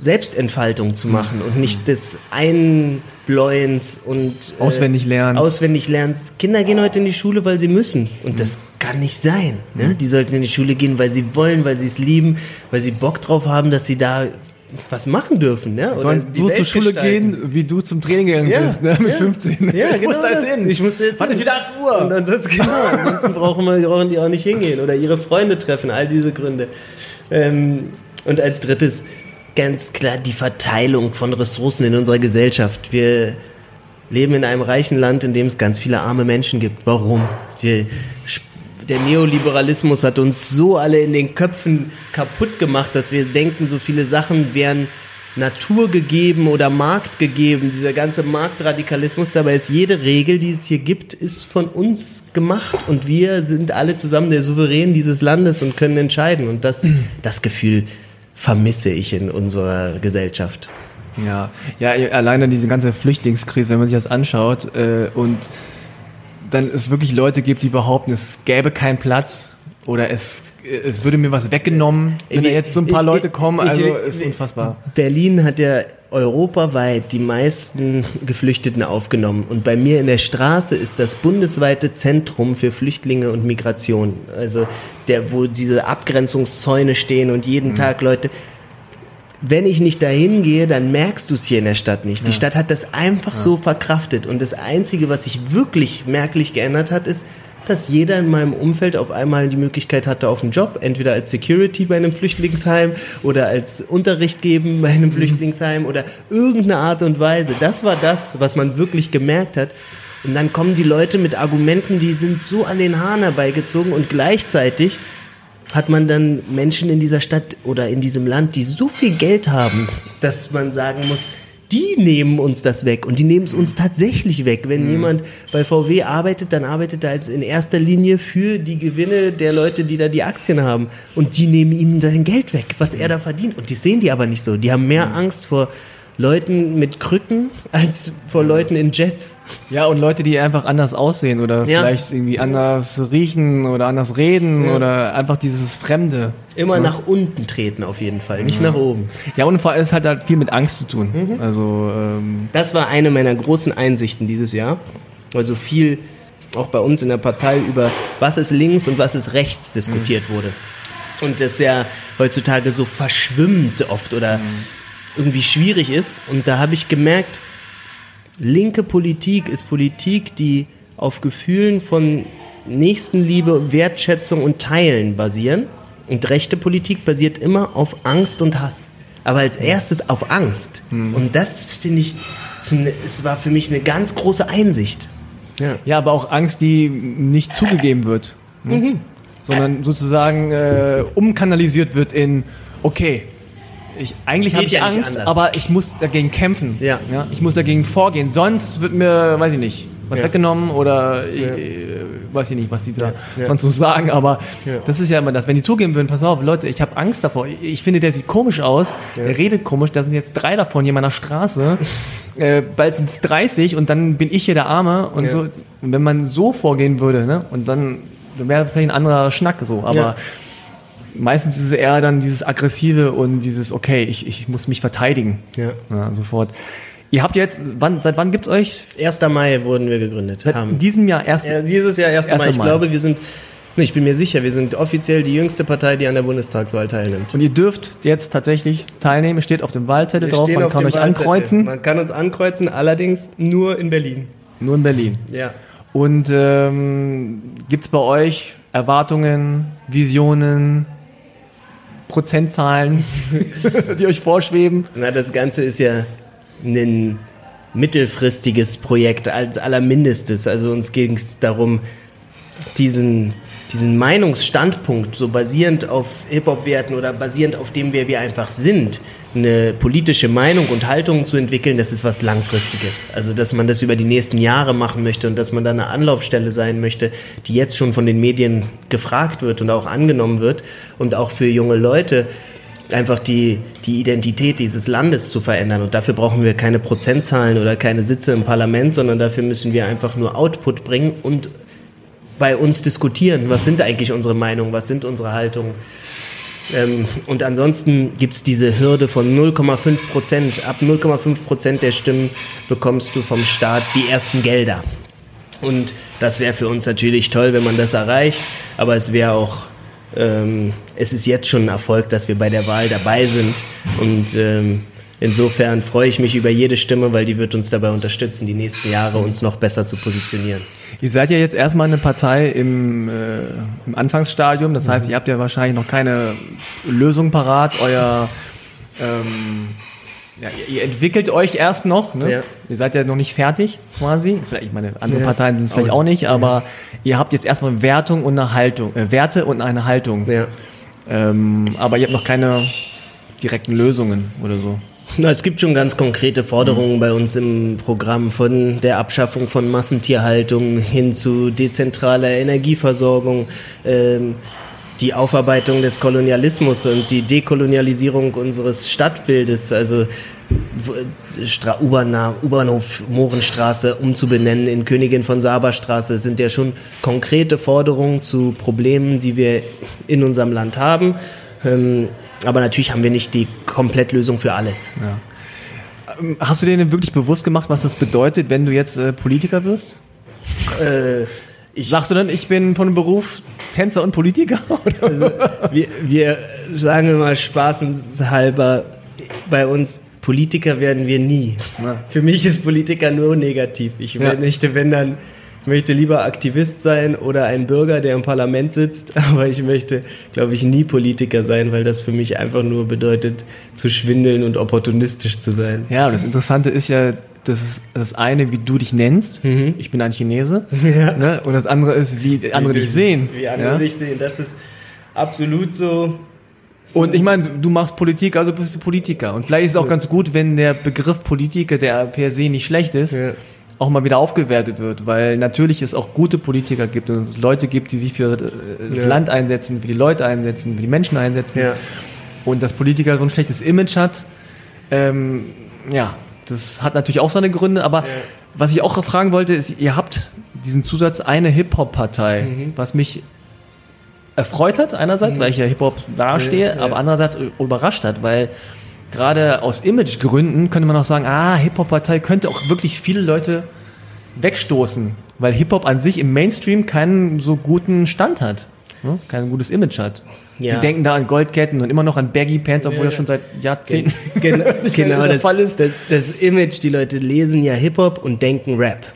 Selbstentfaltung zu machen und nicht des Einbläuens und äh, Auswendig lernens. Auswendig lernst. Kinder gehen heute in die Schule, weil sie müssen. Und das kann nicht sein. Ne? Die sollten in die Schule gehen, weil sie wollen, weil sie es lieben, weil sie Bock drauf haben, dass sie da was machen dürfen. Ne? Oder Sollen du Welt zur Schule gestalten. gehen, wie du zum Training gegangen Ja, bist, ne? mit ja. 15. Ja, ich genau musste jetzt hin. Ich musste jetzt Wann hin. wieder 8 Uhr? Und ansonsten, genau, ansonsten brauchen, wir, brauchen die auch nicht hingehen oder ihre Freunde treffen, all diese Gründe. Ähm, und als drittes ganz klar die Verteilung von Ressourcen in unserer Gesellschaft. Wir leben in einem reichen Land, in dem es ganz viele arme Menschen gibt. Warum? Wir, der Neoliberalismus hat uns so alle in den Köpfen kaputt gemacht, dass wir denken, so viele Sachen wären Natur gegeben oder Markt gegeben. Dieser ganze Marktradikalismus, dabei ist jede Regel, die es hier gibt, ist von uns gemacht und wir sind alle zusammen der Souverän dieses Landes und können entscheiden. Und das, das Gefühl vermisse ich in unserer Gesellschaft. Ja, ja, alleine diese ganze Flüchtlingskrise, wenn man sich das anschaut äh, und dann es wirklich Leute gibt, die behaupten, es gäbe keinen Platz oder es, es würde mir was weggenommen, wenn da jetzt so ein paar Ich- Leute kommen, also ich- ist unfassbar. Berlin hat ja europaweit die meisten Geflüchteten aufgenommen. Und bei mir in der Straße ist das bundesweite Zentrum für Flüchtlinge und Migration. Also der, wo diese Abgrenzungszäune stehen und jeden Tag Leute. Wenn ich nicht dahin gehe, dann merkst du es hier in der Stadt nicht. Die Stadt hat das einfach so verkraftet. Und das Einzige, was sich wirklich merklich geändert hat, ist, dass jeder in meinem Umfeld auf einmal die Möglichkeit hatte auf einen Job, entweder als Security bei einem Flüchtlingsheim oder als Unterricht geben bei einem Flüchtlingsheim oder irgendeine Art und Weise. Das war das, was man wirklich gemerkt hat. Und dann kommen die Leute mit Argumenten, die sind so an den Haaren herbeigezogen und gleichzeitig hat man dann Menschen in dieser Stadt oder in diesem Land, die so viel Geld haben, dass man sagen muss, die nehmen uns das weg und die nehmen es uns tatsächlich weg. Wenn jemand bei VW arbeitet, dann arbeitet er als in erster Linie für die Gewinne der Leute, die da die Aktien haben und die nehmen ihm sein Geld weg, was er da verdient. Und die sehen die aber nicht so. Die haben mehr Angst vor Leuten mit Krücken als vor Leuten in Jets. Ja, und Leute, die einfach anders aussehen oder Ja. vielleicht irgendwie anders riechen oder anders reden oder einfach dieses Fremde. Immer nach unten treten auf jeden Fall, nicht nach oben. Ja, und vor allem es hat halt viel mit Angst zu tun. Also, ähm, Das war eine meiner großen Einsichten dieses Jahr. Also viel auch bei uns in der Partei über was ist links und was ist rechts diskutiert wurde. Und das ja heutzutage so verschwimmt oft oder irgendwie schwierig ist. Und da habe ich gemerkt, linke Politik ist Politik, die auf Gefühlen von Nächstenliebe, Wertschätzung und Teilen basieren. Und rechte Politik basiert immer auf Angst und Hass. Aber als erstes auf Angst. Und das finde ich, eine- es war für mich eine ganz große Einsicht. Ja. ja, aber auch Angst, die nicht zugegeben wird. Ne? Sondern sozusagen äh, umkanalisiert wird in, okay, ich, eigentlich habe ich ja Angst, aber ich muss dagegen kämpfen. Ja. ich muss dagegen vorgehen. Sonst wird mir, weiß ich nicht, was Ja. weggenommen oder ich, äh, weiß ich nicht, was die da Ja. sonst so sagen. Aber Ja. das ist ja immer das. Wenn die zugeben würden, pass auf, Leute, ich habe Angst davor. Ich, ich finde, der sieht komisch aus. Der redet komisch. Da sind jetzt drei davon hier in meiner Straße. äh, bald sind es 30 und dann bin ich hier der Arme und Ja. so. Und wenn man so vorgehen würde, ne, und dann, dann wäre vielleicht ein anderer Schnack so. Aber Ja. Meistens ist es eher dann dieses Aggressive und dieses, okay, ich, ich muss mich verteidigen. Ja. Ja, sofort. Ihr habt jetzt, wann, seit wann gibt's euch? 1. Mai wurden wir gegründet. Seit Haben. diesem Jahr erst. Ja, dieses Jahr 1. 1. Mai. Ich Mai. glaube, wir sind, ich bin mir sicher, wir sind offiziell die jüngste Partei, die an der Bundestagswahl teilnimmt. Und ihr dürft jetzt tatsächlich teilnehmen, steht auf dem Wahlzettel Wir drauf, man kann euch Wahlzettel. ankreuzen. Man kann uns ankreuzen, allerdings nur in Berlin. Nur in Berlin. Ja. Und ähm, gibt es bei euch Erwartungen, Visionen, Prozentzahlen, die euch vorschweben? Na, das Ganze ist ja ein mittelfristiges Projekt als allermindestes. Also uns ging es darum, diesen diesen Meinungsstandpunkt, so basierend auf Hip-Hop-Werten oder basierend auf dem, wer wir einfach sind, eine politische Meinung und Haltung zu entwickeln, das ist was Langfristiges. Also, dass man das über die nächsten Jahre machen möchte und dass man da eine Anlaufstelle sein möchte, die jetzt schon von den Medien gefragt wird und auch angenommen wird und auch für junge Leute einfach die, die Identität dieses Landes zu verändern. Und dafür brauchen wir keine Prozentzahlen oder keine Sitze im Parlament, sondern dafür müssen wir einfach nur Output bringen und bei uns diskutieren. Was sind eigentlich unsere Meinungen? Was sind unsere Haltungen? Ähm, und ansonsten gibt es diese Hürde von 0,5 Prozent. Ab 0,5 Prozent der Stimmen bekommst du vom Staat die ersten Gelder. Und das wäre für uns natürlich toll, wenn man das erreicht. Aber es wäre auch, ähm, es ist jetzt schon ein Erfolg, dass wir bei der Wahl dabei sind. Und ähm, insofern freue ich mich über jede Stimme, weil die wird uns dabei unterstützen, die nächsten Jahre uns noch besser zu positionieren. Ihr seid ja jetzt erstmal eine Partei im, äh, im Anfangsstadium, das heißt, ihr habt ja wahrscheinlich noch keine Lösung parat. Euer ähm, ja, ihr entwickelt euch erst noch. Ne? Ja. Ihr seid ja noch nicht fertig quasi. Vielleicht, ich meine, andere ja. Parteien sind es vielleicht auch nicht, aber ihr habt jetzt erstmal Wertung und eine Haltung, äh, Werte und eine Haltung. Ähm, aber ihr habt noch keine direkten Lösungen oder so. Na, es gibt schon ganz konkrete Forderungen mhm. bei uns im Programm von der Abschaffung von Massentierhaltung hin zu dezentraler Energieversorgung, ähm, die Aufarbeitung des Kolonialismus und die Dekolonialisierung unseres Stadtbildes, also U-Bahnhof Mohrenstraße umzubenennen in Königin von Saba Straße, sind ja schon konkrete Forderungen zu Problemen, die wir in unserem Land haben. Ähm, aber natürlich haben wir nicht die Komplettlösung für alles. Ja. Ähm, hast du dir denn wirklich bewusst gemacht, was das bedeutet, wenn du jetzt äh, Politiker wirst? Äh, Sagst du dann, ich bin von Beruf Tänzer und Politiker? Also, wir, wir sagen immer spaßenshalber, bei uns Politiker werden wir nie. Ja. Für mich ist Politiker nur negativ. Ich ja. möchte, wenn dann ich möchte lieber Aktivist sein oder ein Bürger, der im Parlament sitzt, aber ich möchte, glaube ich, nie Politiker sein, weil das für mich einfach nur bedeutet, zu schwindeln und opportunistisch zu sein. Ja, und das Interessante ist ja, das ist das eine, wie du dich nennst. Mhm. Ich bin ein Chinese. Ja. Ne? Und das andere ist, wie andere wie dich sehen. Wie andere ja? dich sehen. Das ist absolut so. Und ich meine, du machst Politik, also bist du Politiker. Und vielleicht ist es auch ganz gut, wenn der Begriff Politiker, der per se nicht schlecht ist, ja auch mal wieder aufgewertet wird, weil natürlich es auch gute Politiker gibt und es Leute gibt, die sich für äh, das ja. Land einsetzen, für die Leute einsetzen, für die Menschen einsetzen. Ja. Und dass Politiker so ein schlechtes Image hat, ähm, ja, das hat natürlich auch seine Gründe, aber ja. was ich auch fragen wollte, ist, ihr habt diesen Zusatz eine Hip-Hop-Partei, mhm. was mich erfreut hat einerseits, mhm. weil ich ja Hip-Hop dastehe, aber andererseits überrascht hat, weil gerade aus Imagegründen könnte man auch sagen, ah, Hip-Hop-Partei könnte auch wirklich viele Leute wegstoßen, weil Hip-Hop an sich im Mainstream keinen so guten Stand hat, ne? kein gutes Image hat. Ja. Die denken da an Goldketten und immer noch an Baggy Pants, obwohl ja. das schon seit Jahrzehnten Gen genau das, Fall ist. Das, das, Image, die Leute lesen ja Hip-Hop und denken Rap.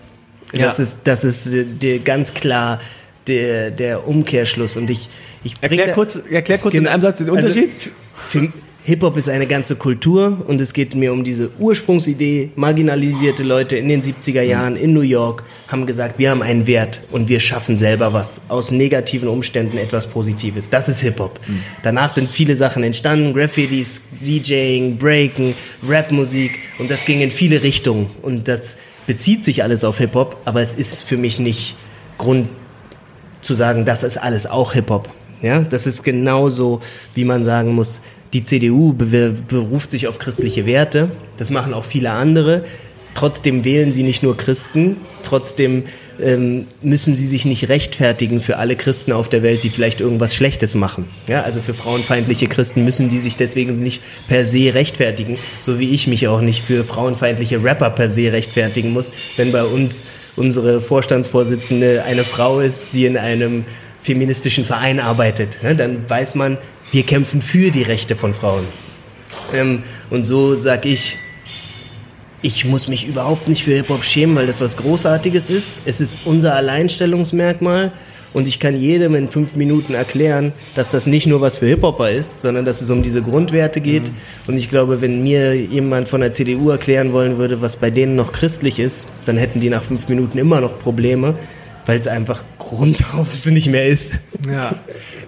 Das, ja. ist, das ist äh, ganz klar der, der Umkehrschluss. Und ich, ich erklär kurz, erklär kurz in einem Satz den also Unterschied. Also, für, Hip-Hop ist eine ganze Kultur und es geht mir um diese Ursprungsidee. Marginalisierte Leute in den 70er Jahren in New York haben gesagt, wir haben einen Wert und wir schaffen selber was aus negativen Umständen etwas Positives. Das ist Hip-Hop. Mhm. Danach sind viele Sachen entstanden, Graffitis, DJing, Breaken, Rapmusik und das ging in viele Richtungen und das bezieht sich alles auf Hip-Hop, aber es ist für mich nicht Grund zu sagen, das ist alles auch Hip-Hop. Ja, das ist genauso, wie man sagen muss, die CDU beruft sich auf christliche Werte. Das machen auch viele andere. Trotzdem wählen sie nicht nur Christen. Trotzdem ähm, müssen sie sich nicht rechtfertigen für alle Christen auf der Welt, die vielleicht irgendwas Schlechtes machen. Ja, also für frauenfeindliche Christen müssen die sich deswegen nicht per se rechtfertigen, so wie ich mich auch nicht für frauenfeindliche Rapper per se rechtfertigen muss, wenn bei uns unsere Vorstandsvorsitzende eine Frau ist, die in einem feministischen Verein arbeitet. Ja, dann weiß man, wir kämpfen für die Rechte von Frauen. Ähm, und so sage ich, ich muss mich überhaupt nicht für Hip-Hop schämen, weil das was Großartiges ist. Es ist unser Alleinstellungsmerkmal und ich kann jedem in fünf Minuten erklären, dass das nicht nur was für Hip-Hopper ist, sondern dass es um diese Grundwerte geht. Mhm. Und ich glaube, wenn mir jemand von der CDU erklären wollen würde, was bei denen noch christlich ist, dann hätten die nach fünf Minuten immer noch Probleme. Weil es einfach grundauf nicht mehr ist. Ja.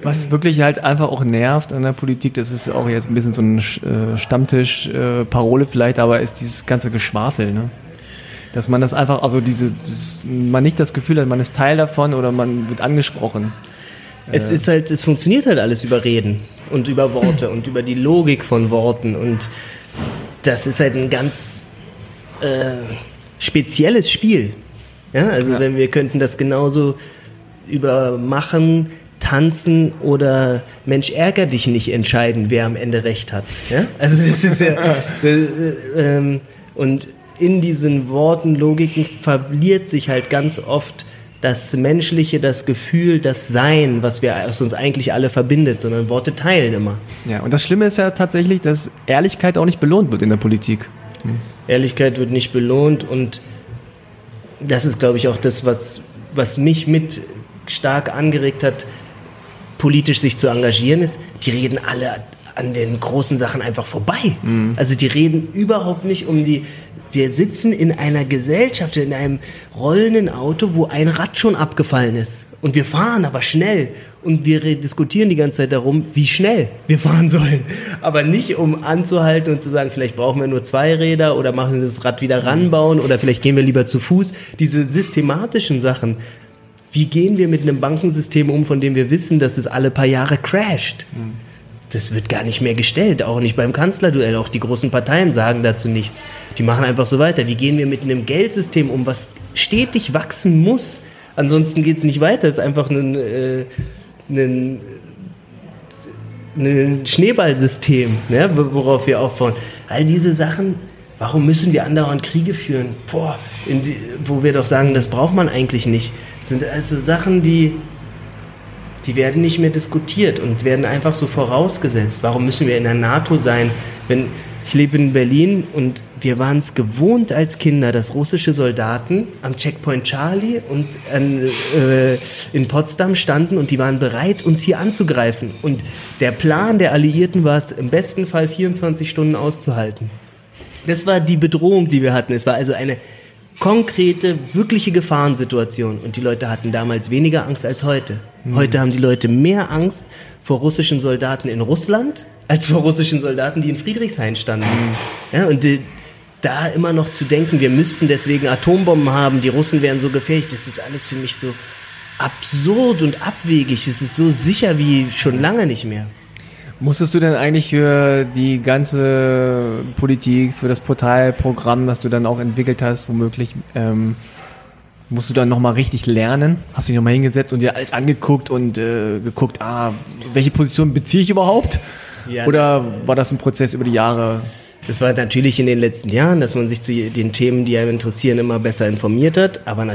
Was wirklich halt einfach auch nervt an der Politik, das ist auch jetzt ein bisschen so ein äh, Stammtisch-Parole äh, vielleicht, aber ist dieses ganze Geschwafel, ne? Dass man das einfach, also diese, das, man nicht das Gefühl hat, man ist Teil davon oder man wird angesprochen. Es ist halt, es funktioniert halt alles über Reden und über Worte und über die Logik von Worten und das ist halt ein ganz äh, spezielles Spiel. Ja, also ja. wenn wir könnten das genauso über Machen, Tanzen oder Mensch ärger dich nicht entscheiden, wer am Ende recht hat. Ja? Also das ist ja äh, äh, und in diesen Worten, Logiken verliert sich halt ganz oft das Menschliche, das Gefühl, das Sein, was wir was uns eigentlich alle verbindet, sondern Worte teilen immer. Ja, und das Schlimme ist ja tatsächlich, dass Ehrlichkeit auch nicht belohnt wird in der Politik. Hm. Ehrlichkeit wird nicht belohnt und das ist, glaube ich, auch das, was, was mich mit stark angeregt hat, politisch sich zu engagieren, ist, die reden alle an den großen Sachen einfach vorbei. Mhm. Also die reden überhaupt nicht um die. Wir sitzen in einer Gesellschaft, in einem rollenden Auto, wo ein Rad schon abgefallen ist. Und wir fahren aber schnell. Und wir diskutieren die ganze Zeit darum, wie schnell wir fahren sollen. Aber nicht, um anzuhalten und zu sagen, vielleicht brauchen wir nur zwei Räder oder machen wir das Rad wieder ranbauen oder vielleicht gehen wir lieber zu Fuß. Diese systematischen Sachen. Wie gehen wir mit einem Bankensystem um, von dem wir wissen, dass es alle paar Jahre crasht? Das wird gar nicht mehr gestellt, auch nicht beim Kanzlerduell. Auch die großen Parteien sagen dazu nichts. Die machen einfach so weiter. Wie gehen wir mit einem Geldsystem um, was stetig wachsen muss? Ansonsten geht es nicht weiter. Es ist einfach ein, äh, ein, ein Schneeballsystem, ne, worauf wir aufbauen. All diese Sachen, warum müssen wir andauernd Kriege führen? Boah, die, wo wir doch sagen, das braucht man eigentlich nicht. Das sind also Sachen, die die werden nicht mehr diskutiert und werden einfach so vorausgesetzt. Warum müssen wir in der NATO sein, wenn ich lebe in Berlin und wir waren es gewohnt als Kinder, dass russische Soldaten am Checkpoint Charlie und an, äh, in Potsdam standen und die waren bereit, uns hier anzugreifen. Und der Plan der Alliierten war es, im besten Fall 24 Stunden auszuhalten. Das war die Bedrohung, die wir hatten. Es war also eine konkrete, wirkliche Gefahrensituation. Und die Leute hatten damals weniger Angst als heute. Mhm. Heute haben die Leute mehr Angst vor russischen Soldaten in Russland als vor russischen Soldaten, die in Friedrichshain standen. Mhm. Ja, und die, da immer noch zu denken, wir müssten deswegen Atombomben haben, die Russen wären so gefährlich, das ist alles für mich so absurd und abwegig. Es ist so sicher wie schon lange nicht mehr. Musstest du denn eigentlich für die ganze Politik, für das Portalprogramm, das du dann auch entwickelt hast, womöglich, ähm, musst du dann nochmal richtig lernen? Hast du dich nochmal hingesetzt und dir alles angeguckt und äh, geguckt, ah, welche Position beziehe ich überhaupt? Ja, Oder war das ein Prozess über die Jahre? Es war natürlich in den letzten Jahren, dass man sich zu den Themen, die einem interessieren, immer besser informiert hat. Aber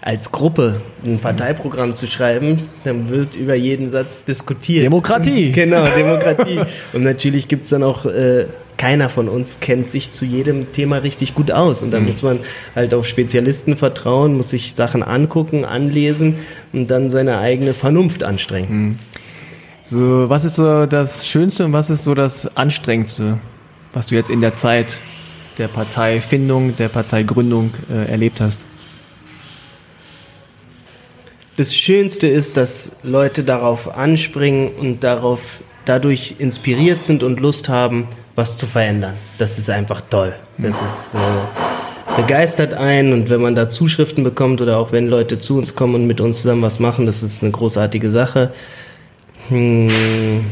als Gruppe ein Parteiprogramm zu schreiben, dann wird über jeden Satz diskutiert. Demokratie. Genau, Demokratie. Und natürlich gibt es dann auch, äh, keiner von uns kennt sich zu jedem Thema richtig gut aus. Und da mhm. muss man halt auf Spezialisten vertrauen, muss sich Sachen angucken, anlesen und dann seine eigene Vernunft anstrengen. Mhm. So, was ist so das Schönste und was ist so das Anstrengendste? Was du jetzt in der Zeit der Parteifindung, der Parteigründung äh, erlebt hast? Das Schönste ist, dass Leute darauf anspringen und darauf dadurch inspiriert sind und Lust haben, was zu verändern. Das ist einfach toll. Das ist äh, begeistert einen und wenn man da Zuschriften bekommt oder auch wenn Leute zu uns kommen und mit uns zusammen was machen, das ist eine großartige Sache. Hm,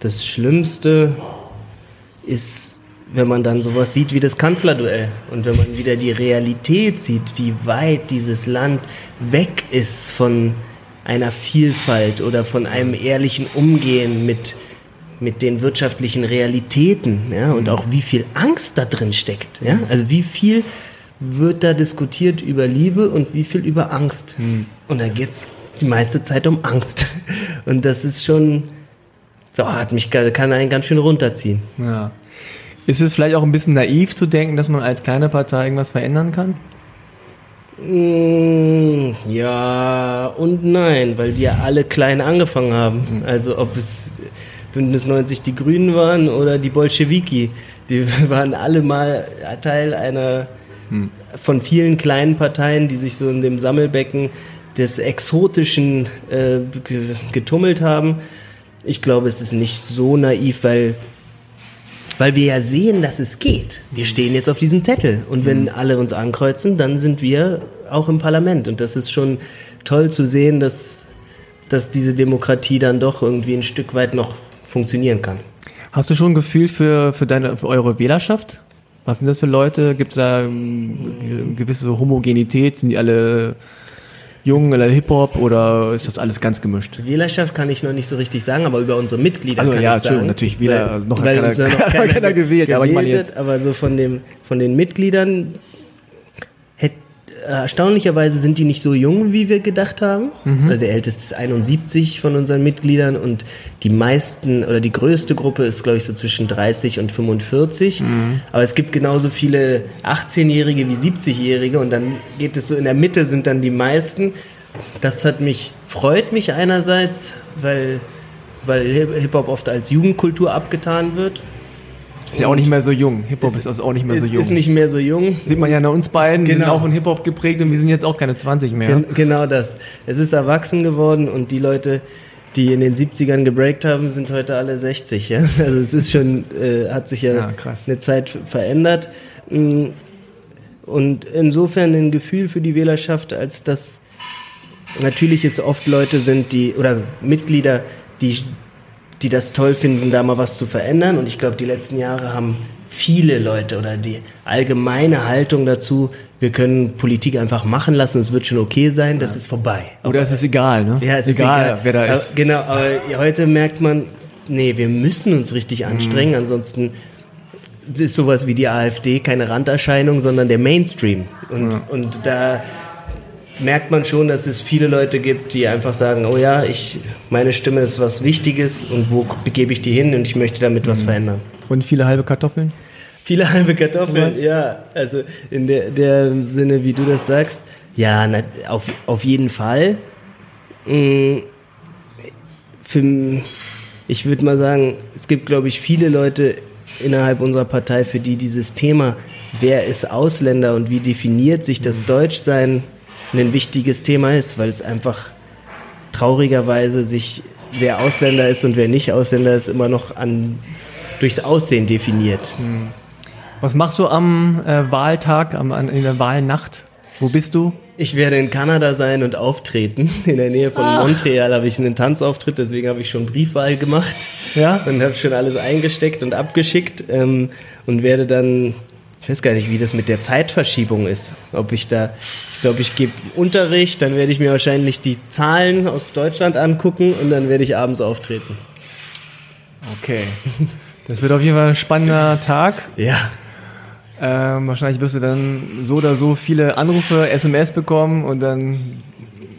das Schlimmste ist, wenn man dann sowas sieht wie das Kanzlerduell und wenn man wieder die Realität sieht, wie weit dieses Land weg ist von einer Vielfalt oder von einem ehrlichen Umgehen mit, mit den wirtschaftlichen Realitäten ja, und auch wie viel Angst da drin steckt. Ja? Also wie viel wird da diskutiert über Liebe und wie viel über Angst. Mhm. Und da geht es die meiste Zeit um Angst. Und das ist schon, so, hat mich, kann einen ganz schön runterziehen. Ja. Ist es vielleicht auch ein bisschen naiv zu denken, dass man als kleine Partei irgendwas verändern kann? Mm, ja und nein, weil die ja alle klein angefangen haben. Mhm. Also ob es Bündnis 90 die Grünen waren oder die Bolschewiki, die waren alle mal Teil einer hm. von vielen kleinen Parteien, die sich so in dem Sammelbecken des Exotischen äh, getummelt haben. Ich glaube, es ist nicht so naiv, weil, weil wir ja sehen, dass es geht. Wir stehen jetzt auf diesem Zettel und wenn mhm. alle uns ankreuzen, dann sind wir auch im Parlament. Und das ist schon toll zu sehen, dass, dass diese Demokratie dann doch irgendwie ein Stück weit noch funktionieren kann. Hast du schon ein Gefühl für, für, deine, für eure Wählerschaft? Was sind das für Leute? Gibt es da eine ähm, gewisse Homogenität? Sind die alle jung oder Hip-Hop oder ist das alles ganz gemischt? Wählerschaft kann ich noch nicht so richtig sagen, aber über unsere Mitglieder also, kann ja, ich sagen. natürlich, Wähler, noch, weil keiner, noch keiner, keiner gewählt, aber ich meine jetzt. Aber so von, dem, von den Mitgliedern erstaunlicherweise sind die nicht so jung, wie wir gedacht haben. Mhm. Also der älteste ist 71 von unseren Mitgliedern und die meisten oder die größte Gruppe ist, glaube ich, so zwischen 30 und 45. Mhm. Aber es gibt genauso viele 18-Jährige wie 70-Jährige und dann geht es so in der Mitte sind dann die meisten. Das hat mich, freut mich einerseits, weil, weil Hip-Hop oft als Jugendkultur abgetan wird. Ist ja auch nicht mehr so jung. Hip-Hop ist, ist auch nicht mehr so jung. Ist nicht mehr so jung. Sieht man ja an uns beiden, genau. die sind auch in Hip-Hop geprägt und wir sind jetzt auch keine 20 mehr. Gen genau das. Es ist erwachsen geworden und die Leute, die in den 70ern gebreakt haben, sind heute alle 60. Ja? Also es ist schon, äh, hat sich ja, ja eine Zeit verändert. Mm, und insofern ein Gefühl für die Wählerschaft, als dass natürlich es oft Leute sind, die, oder Mitglieder, die die das toll finden, da mal was zu verändern. Und ich glaube, die letzten Jahre haben viele Leute oder die allgemeine Haltung dazu, wir können Politik einfach machen lassen, es wird schon okay sein, das ja. ist vorbei. Oder es ist egal, ne? Ja, es ist egal, egal. wer da ist. Genau, aber heute merkt man, nee, wir müssen uns richtig anstrengen, mhm. ansonsten ist sowas wie die AfD keine Randerscheinung, sondern der Mainstream. Und, ja. und da merkt man schon, dass es viele Leute gibt, die einfach sagen, oh ja, ich, meine Stimme ist was Wichtiges und wo begebe ich die hin und ich möchte damit was mhm. verändern. Und viele halbe Kartoffeln? Viele halbe Kartoffeln, ja. Also in der, der Sinne, wie du das sagst. Ja, na, auf, auf jeden Fall. Mhm. Für, ich würde mal sagen, es gibt, glaube ich, viele Leute innerhalb unserer Partei, für die dieses Thema, wer ist Ausländer und wie definiert sich das mhm. Deutschsein, ein wichtiges Thema ist, weil es einfach traurigerweise sich, wer Ausländer ist und wer nicht Ausländer ist, immer noch an, durchs Aussehen definiert. Hm. Was machst du am äh, Wahltag, am, an, in der Wahlnacht? Wo bist du? Ich werde in Kanada sein und auftreten. In der Nähe von Ach. Montreal habe ich einen Tanzauftritt, deswegen habe ich schon Briefwahl gemacht. Ja. Und habe schon alles eingesteckt und abgeschickt ähm, und werde dann ich weiß gar nicht, wie das mit der Zeitverschiebung ist. Ob ich da, ich glaube, ich gebe Unterricht, dann werde ich mir wahrscheinlich die Zahlen aus Deutschland angucken und dann werde ich abends auftreten. Okay. Das wird auf jeden Fall ein spannender Tag. Ja. Ähm, wahrscheinlich wirst du dann so oder so viele Anrufe, SMS bekommen und dann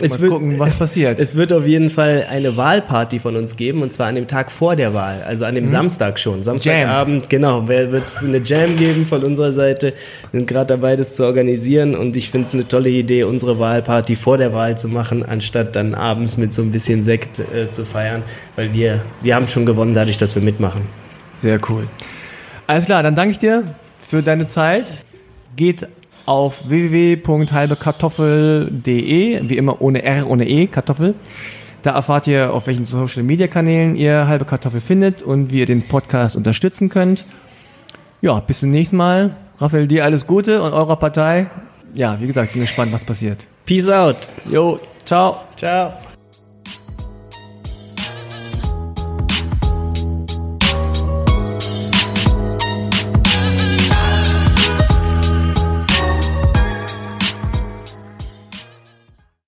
es Mal wird, gucken, was passiert. Es wird auf jeden Fall eine Wahlparty von uns geben und zwar an dem Tag vor der Wahl, also an dem mhm. Samstag schon. Samstagabend, Jam. genau, wird es eine Jam geben von unserer Seite. Wir sind gerade dabei, das zu organisieren und ich finde es eine tolle Idee, unsere Wahlparty vor der Wahl zu machen, anstatt dann abends mit so ein bisschen Sekt äh, zu feiern, weil wir, wir haben schon gewonnen dadurch, dass wir mitmachen. Sehr cool. Alles klar, dann danke ich dir für deine Zeit. Geht auf www.halbekartoffel.de, wie immer ohne R, ohne E, Kartoffel. Da erfahrt ihr, auf welchen Social Media Kanälen ihr halbe Kartoffel findet und wie ihr den Podcast unterstützen könnt. Ja, bis zum nächsten Mal. Raphael, dir alles Gute und eurer Partei. Ja, wie gesagt, bin gespannt, was passiert. Peace out. Jo, ciao. Ciao.